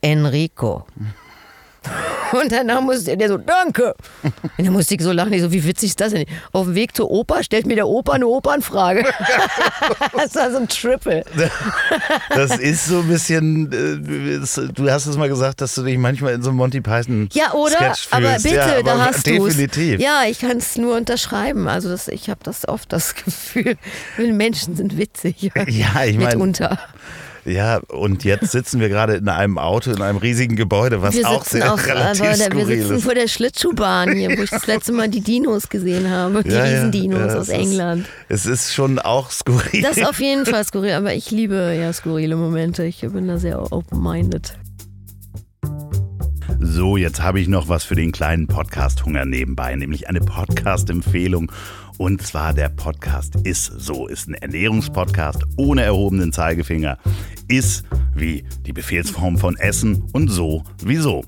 Enrico. Und danach musste der so, danke. Und dann musste ich so lachen, ich so, wie witzig ist das denn? Auf dem Weg zur Oper stellt mir der Opa eine Opernfrage. das war so ein Triple. Das ist so ein bisschen, äh, du hast es mal gesagt, dass du dich manchmal in so einem Monty Python Ja, oder? Sketch aber fühlst. bitte, ja, da aber hast du Definitiv. Ja, ich kann es nur unterschreiben. Also das, ich habe das oft das Gefühl, Menschen sind witzig. Ja, ich mein- Mitunter. Ja, und jetzt sitzen wir gerade in einem Auto, in einem riesigen Gebäude, was Wir auch sehr auf, relativ aber der, wir skurril sitzen ist. vor der Schlittschuhbahn hier, wo ich das letzte Mal die Dinos gesehen habe. Die Ja, Riesendinos ja, aus ist- England. Es ist schon auch skurril. Das ist auf jeden Fall skurril, aber ich liebe ja skurrile Momente. Ich bin da sehr open-minded. So, jetzt habe ich noch was für den kleinen Podcast-Hunger nebenbei, nämlich eine Podcast-Empfehlung. Und zwar der Podcast Ist So, ist ein Ernährungspodcast ohne erhobenen Zeigefinger. Ist wie die Befehlsform von Essen und so wie so.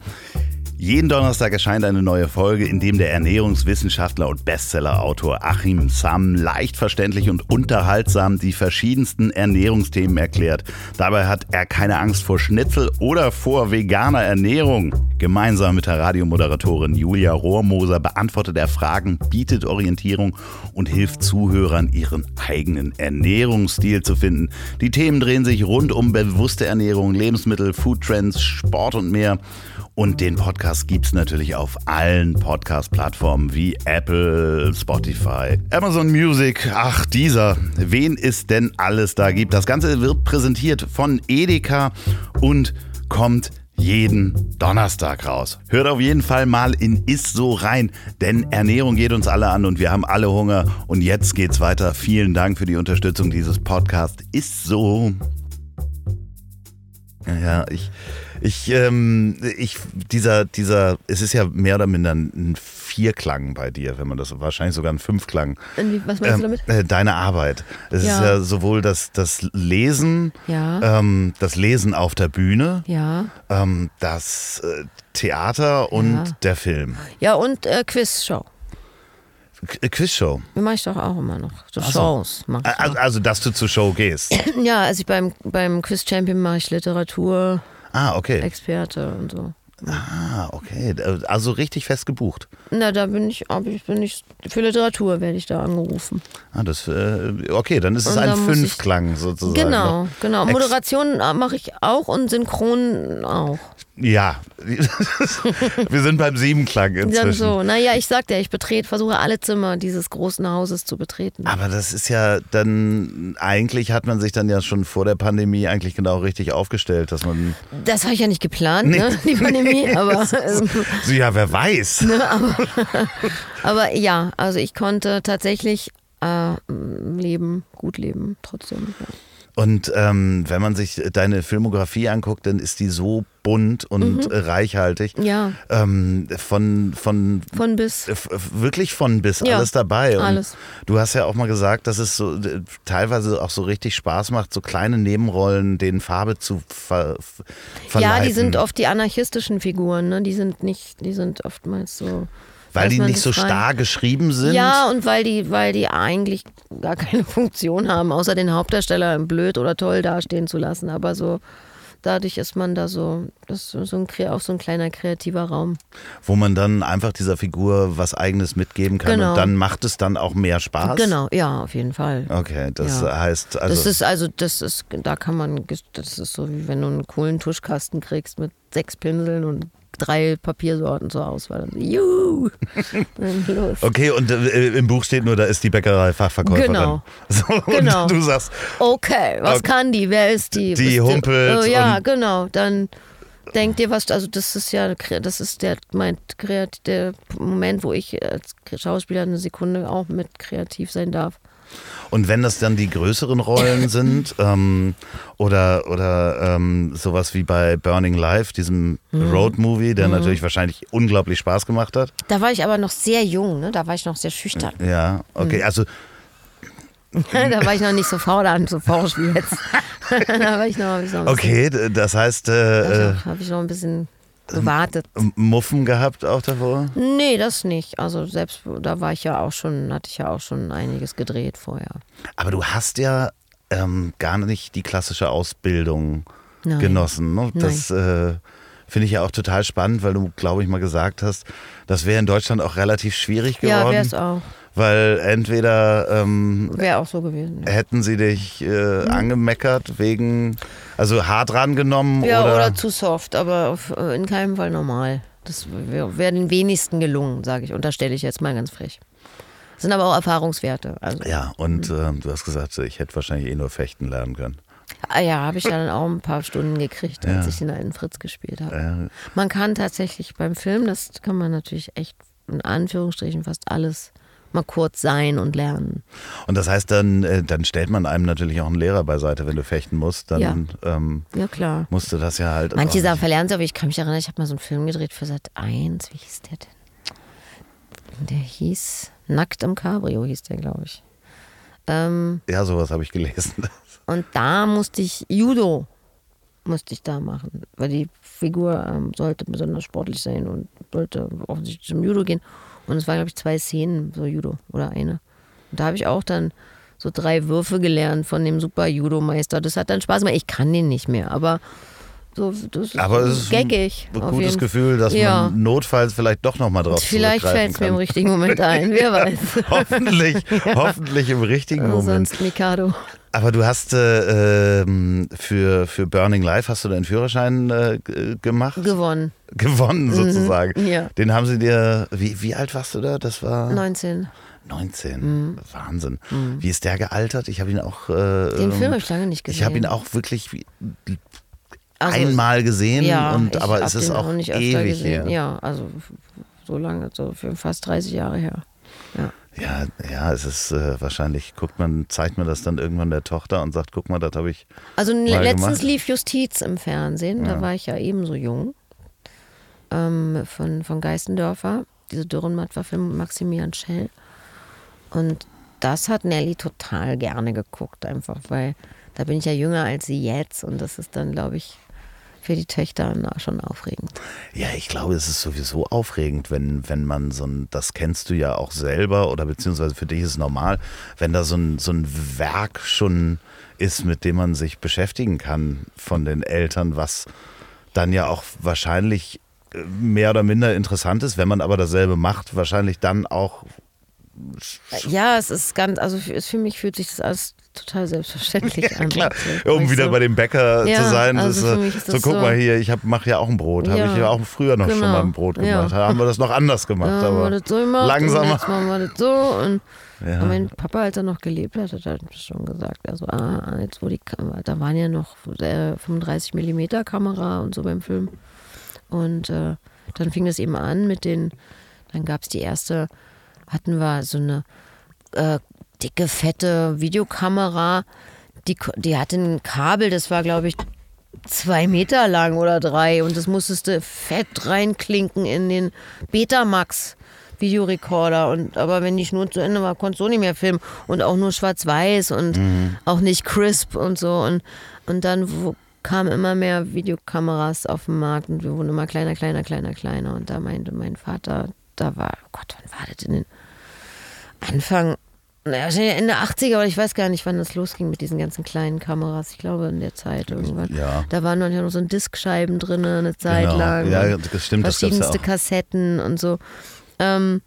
Jeden Donnerstag erscheint eine neue Folge, in dem der Ernährungswissenschaftler und Bestsellerautor Achim Sam leicht verständlich und unterhaltsam die verschiedensten Ernährungsthemen erklärt. Dabei hat er keine Angst vor Schnitzel oder vor veganer Ernährung. Gemeinsam mit der Radiomoderatorin Julia Rohrmoser beantwortet er Fragen, bietet Orientierung und hilft Zuhörern, ihren eigenen Ernährungsstil zu finden. Die Themen drehen sich rund um bewusste Ernährung, Lebensmittel, Foodtrends, Sport und mehr. Und den Podcast gibt es natürlich auf allen Podcast-Plattformen wie Apple, Spotify, Amazon Music, ach dieser, wen ist denn alles da gibt. Das Ganze wird präsentiert von Edeka und kommt jeden Donnerstag raus. Hört auf jeden Fall mal in Ist so rein, denn Ernährung geht uns alle an und wir haben alle Hunger. Und jetzt geht's weiter. Vielen Dank für die Unterstützung dieses Podcasts. Ist so. Ja, ich ich, ähm, ich, dieser, dieser, es ist ja mehr oder minder ein Vierklang bei dir, wenn man das, wahrscheinlich sogar ein Fünfklang. Was meinst du damit? Äh, deine Arbeit. Es ja. ist ja sowohl das, das Lesen, ja. ähm, das Lesen auf der Bühne, ja. ähm, das äh, Theater und Ja. der Film. Ja, und äh, Quizshow. K Quizshow. Die mache ich doch auch immer noch. So Ach so. Shows. Also, also, dass du zur Show gehst. Ja, also ich beim, beim Quiz Champion mache ich Literatur, Ah, okay. Experte und so. Ah, okay. Also richtig fest gebucht. Na, da bin ich, hab ich, bin ich, für Literatur werde ich da angerufen. Ah, das, äh, okay, dann ist es Und ein muss ich- Fünfklang sozusagen. Genau, genau. Moderation äh, mache ich auch und Synchron auch. Ja, wir sind beim Siebenklang inzwischen. so, naja, ich sagte ja, ich betrete, versuche alle Zimmer dieses großen Hauses zu betreten. Aber das ist ja dann, eigentlich hat man sich dann ja schon vor der Pandemie eigentlich genau richtig aufgestellt, dass man, Das habe ich ja nicht geplant, ne? die Pandemie, aber, ähm, so, ja, wer weiß. ne, aber, aber ja, also ich konnte tatsächlich äh, leben, gut leben, trotzdem. Ja. Und ähm, wenn man sich deine Filmografie anguckt, dann ist die so bunt und äh, reichhaltig. Mhm. Ja, Ähm, von, von von bis. wirklich von bis Ja, alles dabei. Und alles. Du hast ja auch mal gesagt, dass es so teilweise auch so richtig Spaß macht, so kleine Nebenrollen denen Farbe zu ver, verleiten. Ja, die sind oft die anarchistischen Figuren, ne? Die sind nicht, die sind oftmals so. Weil die nicht so starr geschrieben sind. Ja, und weil die, weil die eigentlich gar keine Funktion haben, außer den Hauptdarsteller blöd oder toll dastehen zu lassen. Aber so dadurch ist man da so, das ist so ein, auch so ein kleiner kreativer Raum. Wo man dann einfach dieser Figur was Eigenes mitgeben kann Genau. und dann macht es dann auch mehr Spaß. Genau, ja, auf jeden Fall. Okay, das Ja. heißt also. das ist also, das ist, da kann man, das ist so wie wenn du einen coolen Tuschkasten kriegst mit sechs Pinseln und drei Papiersorten zur Auswahl. Juhu, los. okay, und äh, im Buch steht nur, da ist die Bäckerei Fachverkäuferin. Genau. So, Genau. Und du sagst, Okay, was Okay. kann die? Wer ist die? Die humpelt Oh, ja, genau. Dann denkt ihr was, also das ist ja, das ist der, mein, der Moment, wo ich als Schauspieler eine Sekunde auch mit kreativ sein darf. Und wenn das dann die größeren Rollen sind ähm, oder, oder ähm, sowas wie bei Burning Life, diesem Mhm. Road-Movie, der natürlich wahrscheinlich unglaublich Spaß gemacht hat. Da war ich aber noch sehr jung, ne? da war ich noch sehr schüchtern. Ja, okay, Mhm. also da war ich noch nicht so fordernd, so forsch wie jetzt. da war ich noch, hab ich noch ein bisschen, okay, das heißt äh, äh, da habe ich noch ein bisschen gewartet. Muffen gehabt auch davor. Nee, das nicht. Also selbst da war ich ja auch schon, hatte ich ja auch schon einiges gedreht vorher. Aber du hast ja ähm, gar nicht die klassische Ausbildung Nein. genossen. Ne? Das äh, finde ich ja auch total spannend, weil du, glaube ich, mal gesagt hast, das wäre in Deutschland auch relativ schwierig Ja, geworden. wäre es auch. Weil entweder ähm, Wäre auch so gewesen. Ja. hätten sie dich äh, angemeckert wegen, also hart rangenommen Ja, oder, oder, zu soft, aber auf, äh, in keinem Fall normal. Das wäre wär den wenigsten gelungen, sage ich. Unterstelle ich jetzt mal ganz frech. Das sind aber auch Erfahrungswerte. Also, Ja, und Mhm. ähm, du hast gesagt, ich hätte wahrscheinlich eh nur fechten lernen können. ah, ja, habe ich ja dann auch ein paar Stunden gekriegt, als Ja. ich in einen Fritz gespielt habe. Äh, Man kann tatsächlich beim Film, das kann man natürlich echt in Anführungsstrichen fast alles mal kurz sein und lernen. und das heißt, dann, äh, dann stellt man einem natürlich auch einen Lehrer beiseite, wenn du fechten musst. Dann Ja. ähm, Ja, klar. musst du das ja halt. Manche Sachen verlernen sie, aber ich kann mich erinnern, ich habe mal so einen Film gedreht für Sat 1. Wie hieß der denn? Der hieß Nackt im Cabrio, hieß der, glaube ich. Ähm, Ja, sowas habe ich gelesen. und da musste ich Judo musste ich da machen, weil die Figur ähm, sollte besonders sportlich sein und sollte offensichtlich zum Judo gehen. Und es waren, glaube ich, zwei Szenen, so Judo oder eine. Und da habe ich auch dann so drei Würfe gelernt von dem Super-Judo-Meister. Das hat dann Spaß gemacht. Ich kann den nicht mehr, aber so, das ist Aber es ist geckig. ein auf gutes Gefühl, dass Ja. man notfalls vielleicht doch nochmal drauf Vielleicht fällt es mir im richtigen Moment ein, wer weiß. hoffentlich, hoffentlich im richtigen Moment. Sonst Mikado. Aber du hast äh, ähm, für, für Burning Life hast du deinen Führerschein äh, gemacht? Gewonnen. Gewonnen sozusagen. Mhm, ja. Den haben sie dir, wie, wie alt warst du da? Das war 19. 19. Mhm. Wahnsinn. Wie ist der gealtert? Ich habe ihn auch. Äh, Den Film habe ich lange nicht gesehen. Ich habe ihn auch wirklich Also, einmal gesehen, ja, und, ich aber es ist auch nicht öfter ewig gesehen. her. Ja, also so lange, so für fast 30 Jahre her. Ja. Ja, ja, es ist äh, wahrscheinlich, guckt man, zeigt man das dann irgendwann der Tochter und sagt, guck mal, das habe ich. Also letztens gemacht. lief Justiz im Fernsehen, da war ich ja ebenso jung. Ähm, von, von Geißendörfer, diese Dürrenmatt-Film mit Maximilian Schell. Und das hat Nelly total gerne geguckt, einfach, weil da bin ich ja jünger als sie jetzt und das ist dann, glaube ich, für die Töchter schon aufregend. Ja, ich glaube, es ist sowieso aufregend, wenn, wenn man so ein, das kennst du ja auch selber oder beziehungsweise für dich ist es normal, wenn da so ein, so ein Werk schon ist, mit dem man sich beschäftigen kann von den Eltern, was dann ja auch wahrscheinlich äh, mehr oder minder interessant ist, wenn man aber dasselbe macht, wahrscheinlich dann auch Ja, es ist ganz, also für, für mich fühlt sich das alles total selbstverständlich an. Klar, So, um wieder so- bei dem Bäcker Ja, zu sein. also äh, ist so guck so- mal hier, ich mache ja auch ein Brot. Habe Ja, ich ja auch früher noch schon genau. mal ein Brot Ja. gemacht. Da haben wir das noch anders gemacht. Ja, aber das so gemacht langsamer. Und jetzt machen wir das so. Und Ja. und mein Papa, als er noch gelebt hat, hat er schon gesagt, also ah, jetzt wo die Kam- da waren ja noch äh, 35 mm Kamera und so beim Film. Und äh, dann fing das eben an mit den, dann gab es die erste, hatten wir so eine äh, dicke, fette Videokamera, die, die hatte ein Kabel, das war glaube ich zwei Meter lang oder drei. Und das musstest du fett reinklinken in den Betamax Videorekorder. Und aber wenn die Schnur zu Ende war, konntest du nicht mehr filmen. Und auch nur schwarz-weiß und auch nicht crisp und so. Und, und dann kamen immer mehr Videokameras auf den Markt. Und wir wurden immer kleiner, kleiner, kleiner, kleiner. Und da meinte mein Vater, da war, oh Gott, wann war das in den Anfang, naja, wahrscheinlich Ende 80er, aber ich weiß gar nicht, wann das losging mit diesen ganzen kleinen Kameras. Ich glaube in der Zeit irgendwann. Ja. Da waren dann ja noch so Diskscheiben drin eine Zeit Genau. lang. Ja, das stimmt, das gab's ja Verschiedenste. Kassetten und so. Ähm,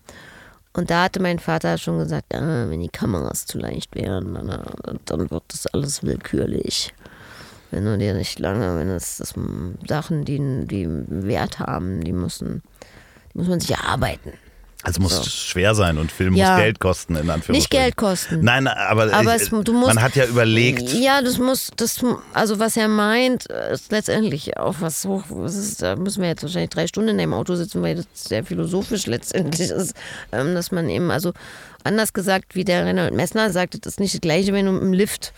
und da hatte mein Vater schon gesagt, ah, wenn die Kameras zu leicht wären, dann, äh, dann wird das alles willkürlich. Wenn du dir nicht lange, wenn es das Sachen, die, die Wert haben, die müssen, die muss man sich erarbeiten. Also muss So. schwer sein und Film Ja. muss Geld kosten, in Anführungszeichen. Nicht Geld kosten. Nein, aber, Aber ich, es, musst, man hat ja überlegt, Ja, das muss, das, also was er meint, ist letztendlich auch was hoch. Was ist, da müssen wir jetzt wahrscheinlich drei Stunden in dem Auto sitzen, weil das sehr philosophisch letztendlich ist, ähm, dass man eben, also anders gesagt, wie der Reinhold Messner sagte, das ist nicht das Gleiche, wenn du im Lift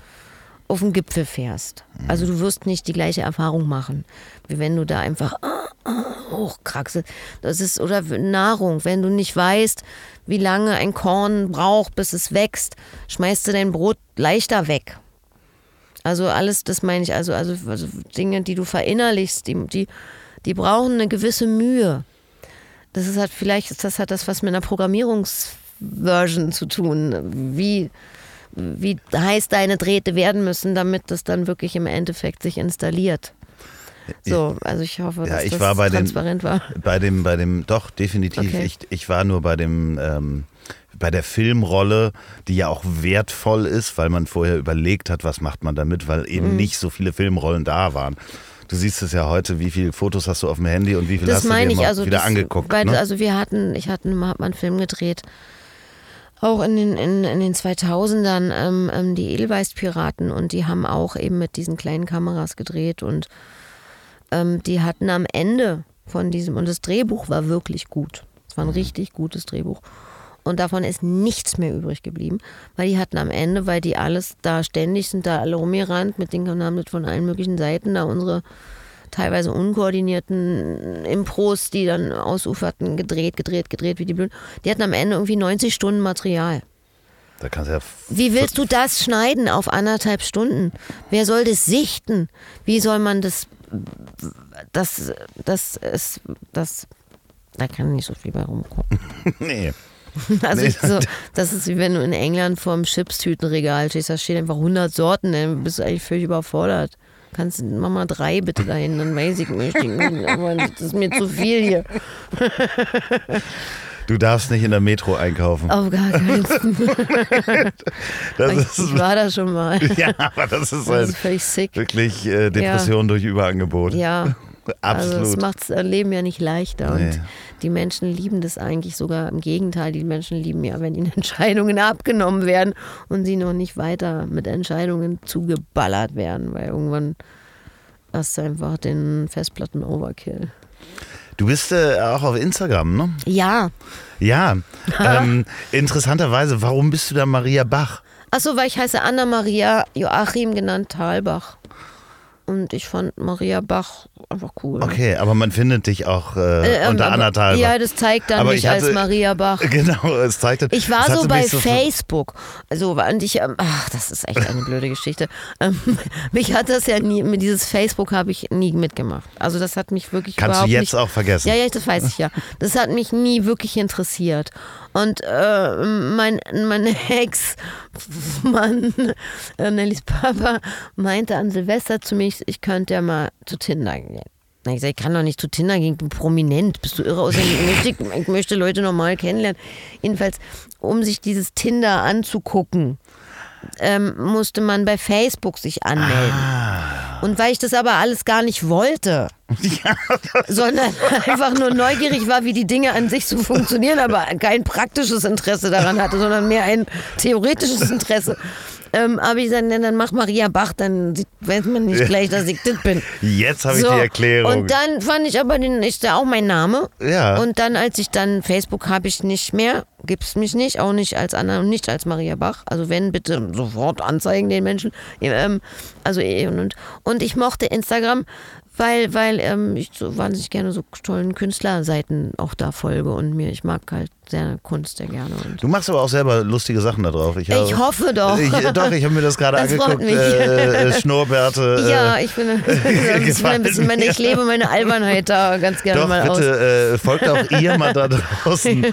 auf den Gipfel fährst. Also du wirst nicht die gleiche Erfahrung machen, wie wenn du da einfach hochkraxelst. Das ist oder Nahrung, wenn du nicht weißt, wie lange ein Korn braucht, bis es wächst, schmeißt du dein Brot leichter weg. Also alles, das meine ich, also, also, also Dinge, die du verinnerlichst, die, die, die brauchen eine gewisse Mühe. Das ist halt vielleicht, das hat das was mit einer Programmierungsversion zu tun, wie, wie heiß deine Drähte werden müssen, damit das dann wirklich im Endeffekt sich installiert. So, also ich hoffe, Ja, dass ich das war bei transparent war. bei dem, bei dem, doch, definitiv. Okay. Ich, ich war nur bei dem, ähm, bei der Filmrolle, die ja auch wertvoll ist, weil man vorher überlegt hat, was macht man damit, weil Mhm. eben nicht so viele Filmrollen da waren. Du siehst es ja heute, wie viele Fotos hast du auf dem Handy und wie viel Das hast du dir ich, mal also wieder das, angeguckt. Weil, ne? Also wir hatten, ich hatte, hat man einen Film gedreht, auch in den, in, in den 2000ern, ähm, ähm, die Edelweiß-Piraten und die haben auch eben mit diesen kleinen Kameras gedreht und ähm, die hatten am Ende von diesem, und das Drehbuch war wirklich gut. Es war ein richtig gutes Drehbuch. Und davon ist nichts mehr übrig geblieben, weil die hatten am Ende, weil die alles da ständig sind, da alle rumgerannt mit den haben das von allen möglichen Seiten, da unsere teilweise unkoordinierten Impros, die dann ausuferten, gedreht, gedreht, gedreht wie die Blöden. Die hatten am Ende irgendwie 90 Stunden Material. Da kannst du ja. Wie willst du das schneiden auf anderthalb Stunden? Wer soll das sichten? Wie soll man das. Das, das ist. Das, da kann nicht so viel bei rumkommen. nee. Also Nee. so, das ist wie wenn du in England vor dem Chipstütenregal stehst, da stehen einfach 100 Sorten, dann bist du eigentlich völlig überfordert. Kannst mach mal drei bitte dahin, dann weiß ich. Aber das ist mir zu viel hier. Du darfst nicht in der Metro einkaufen. Auf gar keinen Fall. Das Ich, war da schon mal. ja, aber das ist Das halt ist völlig sick. wirklich äh, Depression durch Überangebot. Ja. Also Absolut. das macht das Leben ja nicht leichter. Nee. Und die Menschen lieben das eigentlich sogar im Gegenteil. Die Menschen lieben ja, wenn ihnen Entscheidungen abgenommen werden und sie noch nicht weiter mit Entscheidungen zugeballert werden, weil irgendwann hast du einfach den Festplatten-Overkill. du bist äh, auch auf Instagram, ne? Ja. Ja. ähm, interessanterweise, warum bist du da Maria Bach? Achso, weil ich heiße Anna-Maria Joachim genannt Thalbach. Und ich fand Maria Bach einfach cool. Okay, aber man findet dich auch äh, Ähm, unter aber- Anna Thalbach. Ja, das zeigt dann Aber mich ich hatte- als Maria Bach. Genau, es zeigt Ich war so bei so- Facebook. Also, und ich, ähm, ach, das ist echt eine blöde Geschichte. Ähm, mich hat das ja nie, mit dieses Facebook habe ich nie mitgemacht. Also, das hat mich wirklich Kannst du überhaupt jetzt nicht. auch vergessen. Ja, ja, das weiß ich ja. Das hat mich nie wirklich interessiert. Und äh, mein, mein Ex-Mann, äh, Nellys Papa, meinte an Silvester zu mir, ich- ich könnte ja mal zu Tinder gehen. Ich sag, ich kann doch nicht zu Tinder gehen, du prominent, bist du irre aus. Ich möchte, ich möchte Leute normal kennenlernen. Jedenfalls, um sich dieses Tinder anzugucken, ähm, musste man bei Facebook sich anmelden. Und weil ich das aber alles gar nicht wollte, sondern einfach nur neugierig war, wie die Dinge an sich so funktionieren, aber kein praktisches Interesse daran hatte, sondern mehr ein theoretisches Interesse. Ähm, habe ich gesagt, na, dann mach Maria Bach, dann sieht, weiß man nicht gleich, dass ich das bin. Jetzt habe ich die Erklärung. Und dann fand ich aber, den ist ja auch mein Name. Ja. Und dann, als ich dann Facebook habe ich nicht mehr, gibt's mich nicht, auch nicht als Anna und nicht als Maria Bach. Also wenn, bitte sofort anzeigen den Menschen. Ähm, also eh und, und. Und ich mochte Instagram, weil, weil ähm, ich so wahnsinnig gerne so tollen Künstlerseiten auch da folge und mir, ich mag halt sehr Kunst sehr gerne. Und Du machst aber auch selber lustige Sachen da drauf. Ich, ich hoffe doch. Ich, doch, ich habe mir das gerade Das angeguckt. mich. Äh, äh, Schnurrbärte. ja, äh, ich bin, ein bisschen ein bisschen meine, ich lebe meine Albernheit da ganz gerne Doch, mal aus. bitte äh, folgt auch ihr mal da draußen.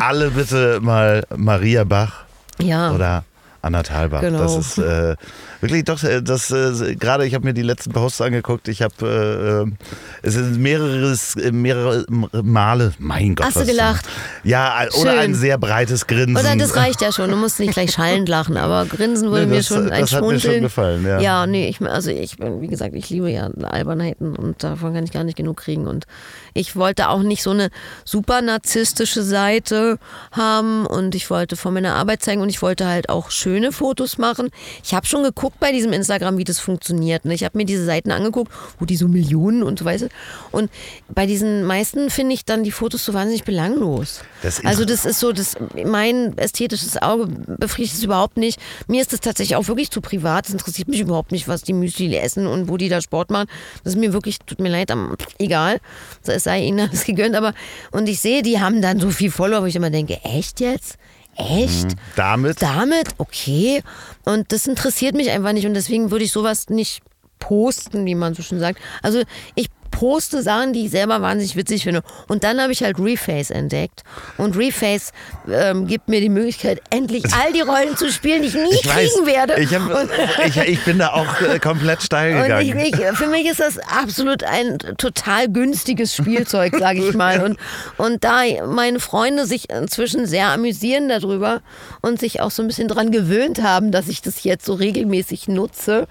Alle bitte mal Maria Bach Ja. oder Anna Thalbach. Genau. Das ist äh, wirklich doch, äh, das äh, gerade, ich habe mir die letzten Posts angeguckt. Ich habe, äh, es sind mehreres, äh, mehrere Male, mein Gott. Hast du gelacht? Ja, oder Schön. ein sehr breites Grinsen. Oder das reicht ja schon. Du musst nicht gleich schallend lachen, aber grinsen würde Nee, mir das- schon ein das hat mir schon Schmunzeln. gefallen, ja. Ja, nee, ich also ich bin, wie gesagt, ich liebe ja Albernheiten und davon kann ich gar nicht genug kriegen. Und ich wollte auch nicht so eine super narzisstische Seite haben und ich wollte von meiner Arbeit zeigen und ich wollte halt auch schöne Fotos machen. Ich habe schon geguckt bei diesem Instagram, wie das funktioniert. Ne? Ich habe mir diese Seiten angeguckt, wo die so Millionen und so weiter. Und bei diesen meisten finde ich dann die Fotos so wahnsinnig belanglos. Das also das ist so, das, mein ästhetisches Auge befriedigt es überhaupt nicht. Mir ist das tatsächlich auch wirklich zu privat. Es interessiert mich überhaupt nicht, was die Müsli essen und wo die da Sport machen. Das ist mir wirklich, tut mir leid, am, egal. Es sei ihnen alles gegönnt. Aber, und ich sehe, die haben dann so viel Follower, wo ich immer denke, echt jetzt? Echt? Damit? Damit? Okay. Und das interessiert mich einfach nicht und deswegen würde ich sowas nicht posten, wie man so schön sagt. Also ich poste Sachen, die ich selber wahnsinnig witzig finde. Und dann habe ich halt Reface entdeckt. Und Reface ähm, gibt mir die Möglichkeit, endlich all die Rollen zu spielen, die ich nie Ich weiß, kriegen werde. ich, hab, ich, ich bin da auch äh, komplett steil gegangen. ich, ich, für mich ist das absolut ein total günstiges Spielzeug, sage ich mal. Und, und da meine Freunde sich inzwischen sehr amüsieren darüber und sich auch so ein bisschen dran gewöhnt haben, dass ich das jetzt so regelmäßig nutze.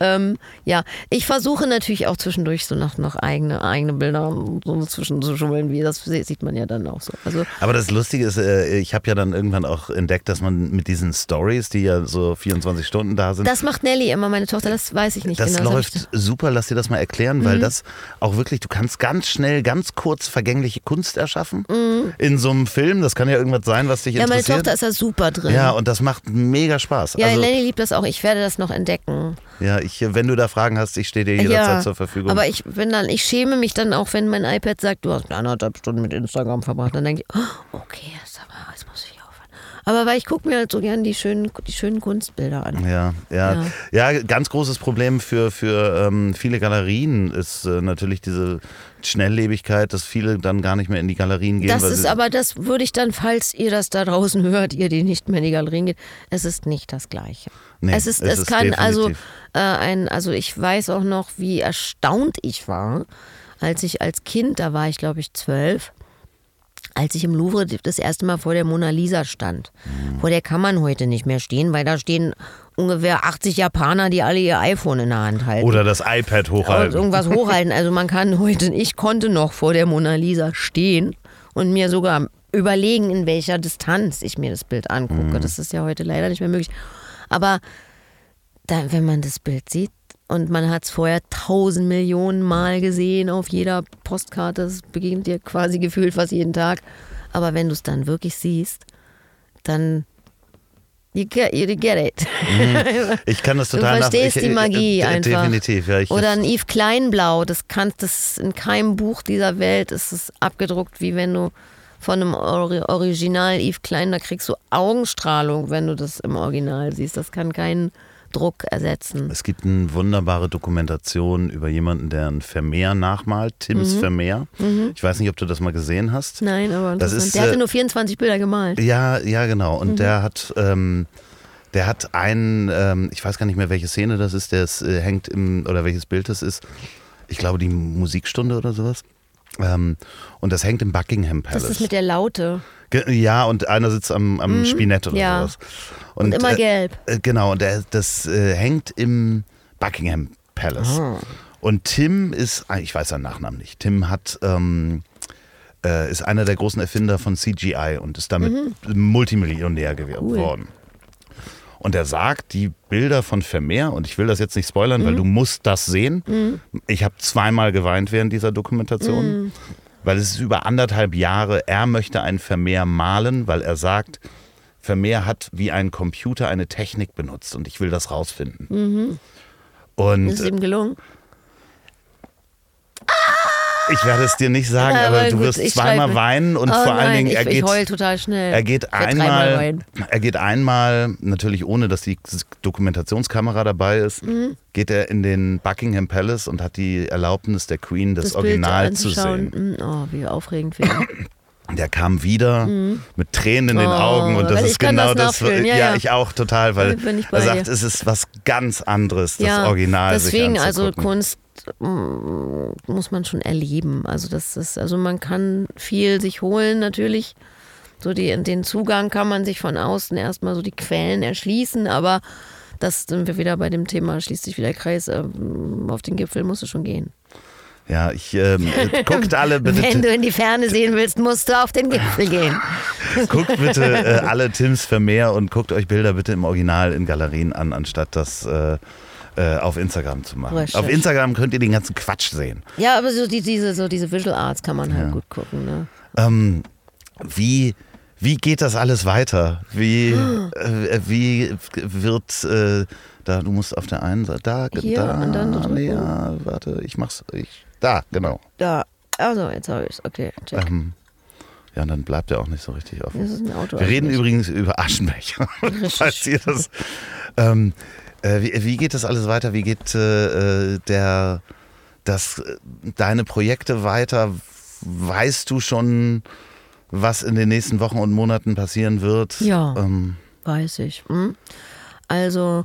Ähm, ja, ich versuche natürlich auch zwischendurch so noch, noch eigene, eigene Bilder so dazwischen zu schummeln, wie das sieht man ja dann auch so. Also Aber das Lustige ist, äh, ich habe ja dann irgendwann auch entdeckt, dass man mit diesen Stories, die ja so 24 Stunden da sind, das macht Nelly immer, meine Tochter, das weiß ich nicht das genau. läuft super. Lass dir das mal erklären, Mhm. weil das auch wirklich, du kannst ganz schnell, ganz kurz vergängliche Kunst erschaffen in so einem Film. Das kann ja irgendwas sein, was dich Mhm. ja, meine interessiert. Tochter ist da super drin. ja, und das macht mega Spaß. ja also, Lenny liebt das auch. Ich werde das noch entdecken. ja, ich, wenn du da Fragen hast, ich stehe dir jederzeit zur Verfügung. Aber ich bin dann, ich schäme mich dann auch, wenn mein iPad sagt, du hast anderthalb Stunden mit Instagram verbracht. Dann denke ich, oh, okay, ist aber, jetzt muss ich aufhören. Aber weil ich gucke mir halt so gern die schönen, die schönen Kunstbilder an. Ja, ja, ja, ganz großes Problem für, für ähm, viele Galerien ist äh, natürlich diese Schnelllebigkeit, dass viele dann gar nicht mehr in die Galerien gehen. Das ist aber, das würde ich dann, falls ihr das da draußen hört, ihr, die nicht mehr in die Galerien geht, es ist nicht das Gleiche. Nee, es ist, es es, kann also definitiv. äh, ein, also ich weiß auch noch, wie erstaunt ich war, als ich als Kind, da war ich glaube ich zwölf, als ich im Louvre das erste Mal vor der Mona Lisa stand. Mhm. Vor der kann man heute nicht mehr stehen, weil da stehen ungefähr 80 Japaner, die alle ihr iPhone in der Hand halten. Oder das iPad hochhalten. irgendwas hochhalten. Also man kann heute, ich konnte noch vor der Mona Lisa stehen und mir sogar überlegen, in welcher Distanz ich mir das Bild angucke. Das ist ja heute leider nicht mehr möglich. Aber da, wenn man das Bild sieht und man hat es vorher tausend Millionen Mal gesehen auf jeder Postkarte, das begegnet dir quasi gefühlt fast jeden Tag. Aber wenn du es dann wirklich siehst, dann you get, you get it. Ich kann das Du total nach- verstehst ich, die Magie äh, einfach. Definitiv, ja. Ich, Oder ein Yves Kleinblau, das kannst das in keinem Buch dieser Welt ist es abgedruckt, wie wenn du von einem Ori Original Yves Klein, da kriegst du Augenstrahlung, wenn du das im Original siehst. Das kann kein Druck ersetzen. Es gibt eine wunderbare Dokumentation über jemanden, der ein Vermeer nachmalt, Tims Mhm. Vermeer. Ich weiß nicht, ob du das mal gesehen hast. Nein, aber Das ist, der hatte äh, nur 24 Bilder gemalt. Ja, ja, genau. Und Mhm. der hat, ähm, der hat einen, ähm, ich weiß gar nicht mehr, welche Szene das ist, der ist, äh, hängt im, oder welches Bild das ist. Ich glaube, die Musikstunde oder sowas. Ähm, und das hängt im Buckingham Palace. Das ist mit der Laute. Ge- ja, und einer sitzt am, am Spinett oder Mhm. ja. sowas. Und, immer äh, gelb. äh, Genau, und der, das äh, hängt im Buckingham Palace. Ah. Und Tim ist, ah, ich weiß seinen Nachnamen nicht, Tim hat, ähm, äh, ist einer der großen Erfinder von CGI und ist damit Multimillionär geworden. Und er sagt, die Bilder von Vermeer, und ich will das jetzt nicht spoilern, weil du musst das sehen. Ich habe zweimal geweint während dieser Dokumentation, weil es ist über anderthalb Jahre, er möchte ein Vermeer malen, weil er sagt, Vermeer hat wie ein Computer eine Technik benutzt und ich will das rausfinden. Und Ist es ihm gelungen? Ich werde es dir nicht sagen, Ja, aber du gut, wirst zweimal schreibe- weinen und oh vor allen nein, Dingen, er ich, geht, ich heul total schnell. er geht einmal, er geht einmal, natürlich ohne, dass die Dokumentationskamera dabei ist, Mhm. geht er in den Buckingham Palace und hat die Erlaubnis der Queen, das, das Original zu sehen. Mm, Oh, wie aufregend wäre. Der kam wieder mit Tränen in den Oh, Augen und das ist genau das das. ja, ja, ich auch total, weil er sagt, dir. es ist was ganz anderes, das ja, Original deswegen also. Kunst mm, muss man schon erleben. Also das ist also man kann viel sich holen natürlich. So die, den Zugang kann man sich von außen erstmal so die Quellen erschließen, aber das sind wir wieder bei dem Thema, schließt sich wieder der Kreis, ähm, auf den Gipfel musst du schon gehen. Ja, ich ähm, äh, guckt alle bitte. Wenn du in die Ferne sehen willst, musst du auf den Gipfel gehen. Guckt bitte äh, alle Tims Vermeer und guckt euch Bilder bitte im Original in Galerien an, anstatt das äh, äh, auf Instagram zu machen. Recherche. Auf Instagram könnt ihr den ganzen Quatsch sehen. Ja, aber so die, diese, so diese Visual Arts kann man halt Ja. gut gucken. Ne? Ähm, wie, wie geht das alles weiter? Wie, äh, wie wird äh, da, du musst auf der einen Seite, da, Hier, da, und dann drücken. ja, warte, ich mach's, ich, da, genau. Da, also jetzt habe ich es. Okay, check. Ähm, ja, und dann bleibt er auch nicht so richtig offen. Das ist ein Auto. Wir reden übrigens über Aschenbecher. Falls ihr das. Ähm, äh, wie, wie geht das alles weiter? Wie geht äh, der, das, deine Projekte weiter? Weißt du schon, was in den nächsten Wochen und Monaten passieren wird? Ja. Ähm, Weiß ich. Hm? Also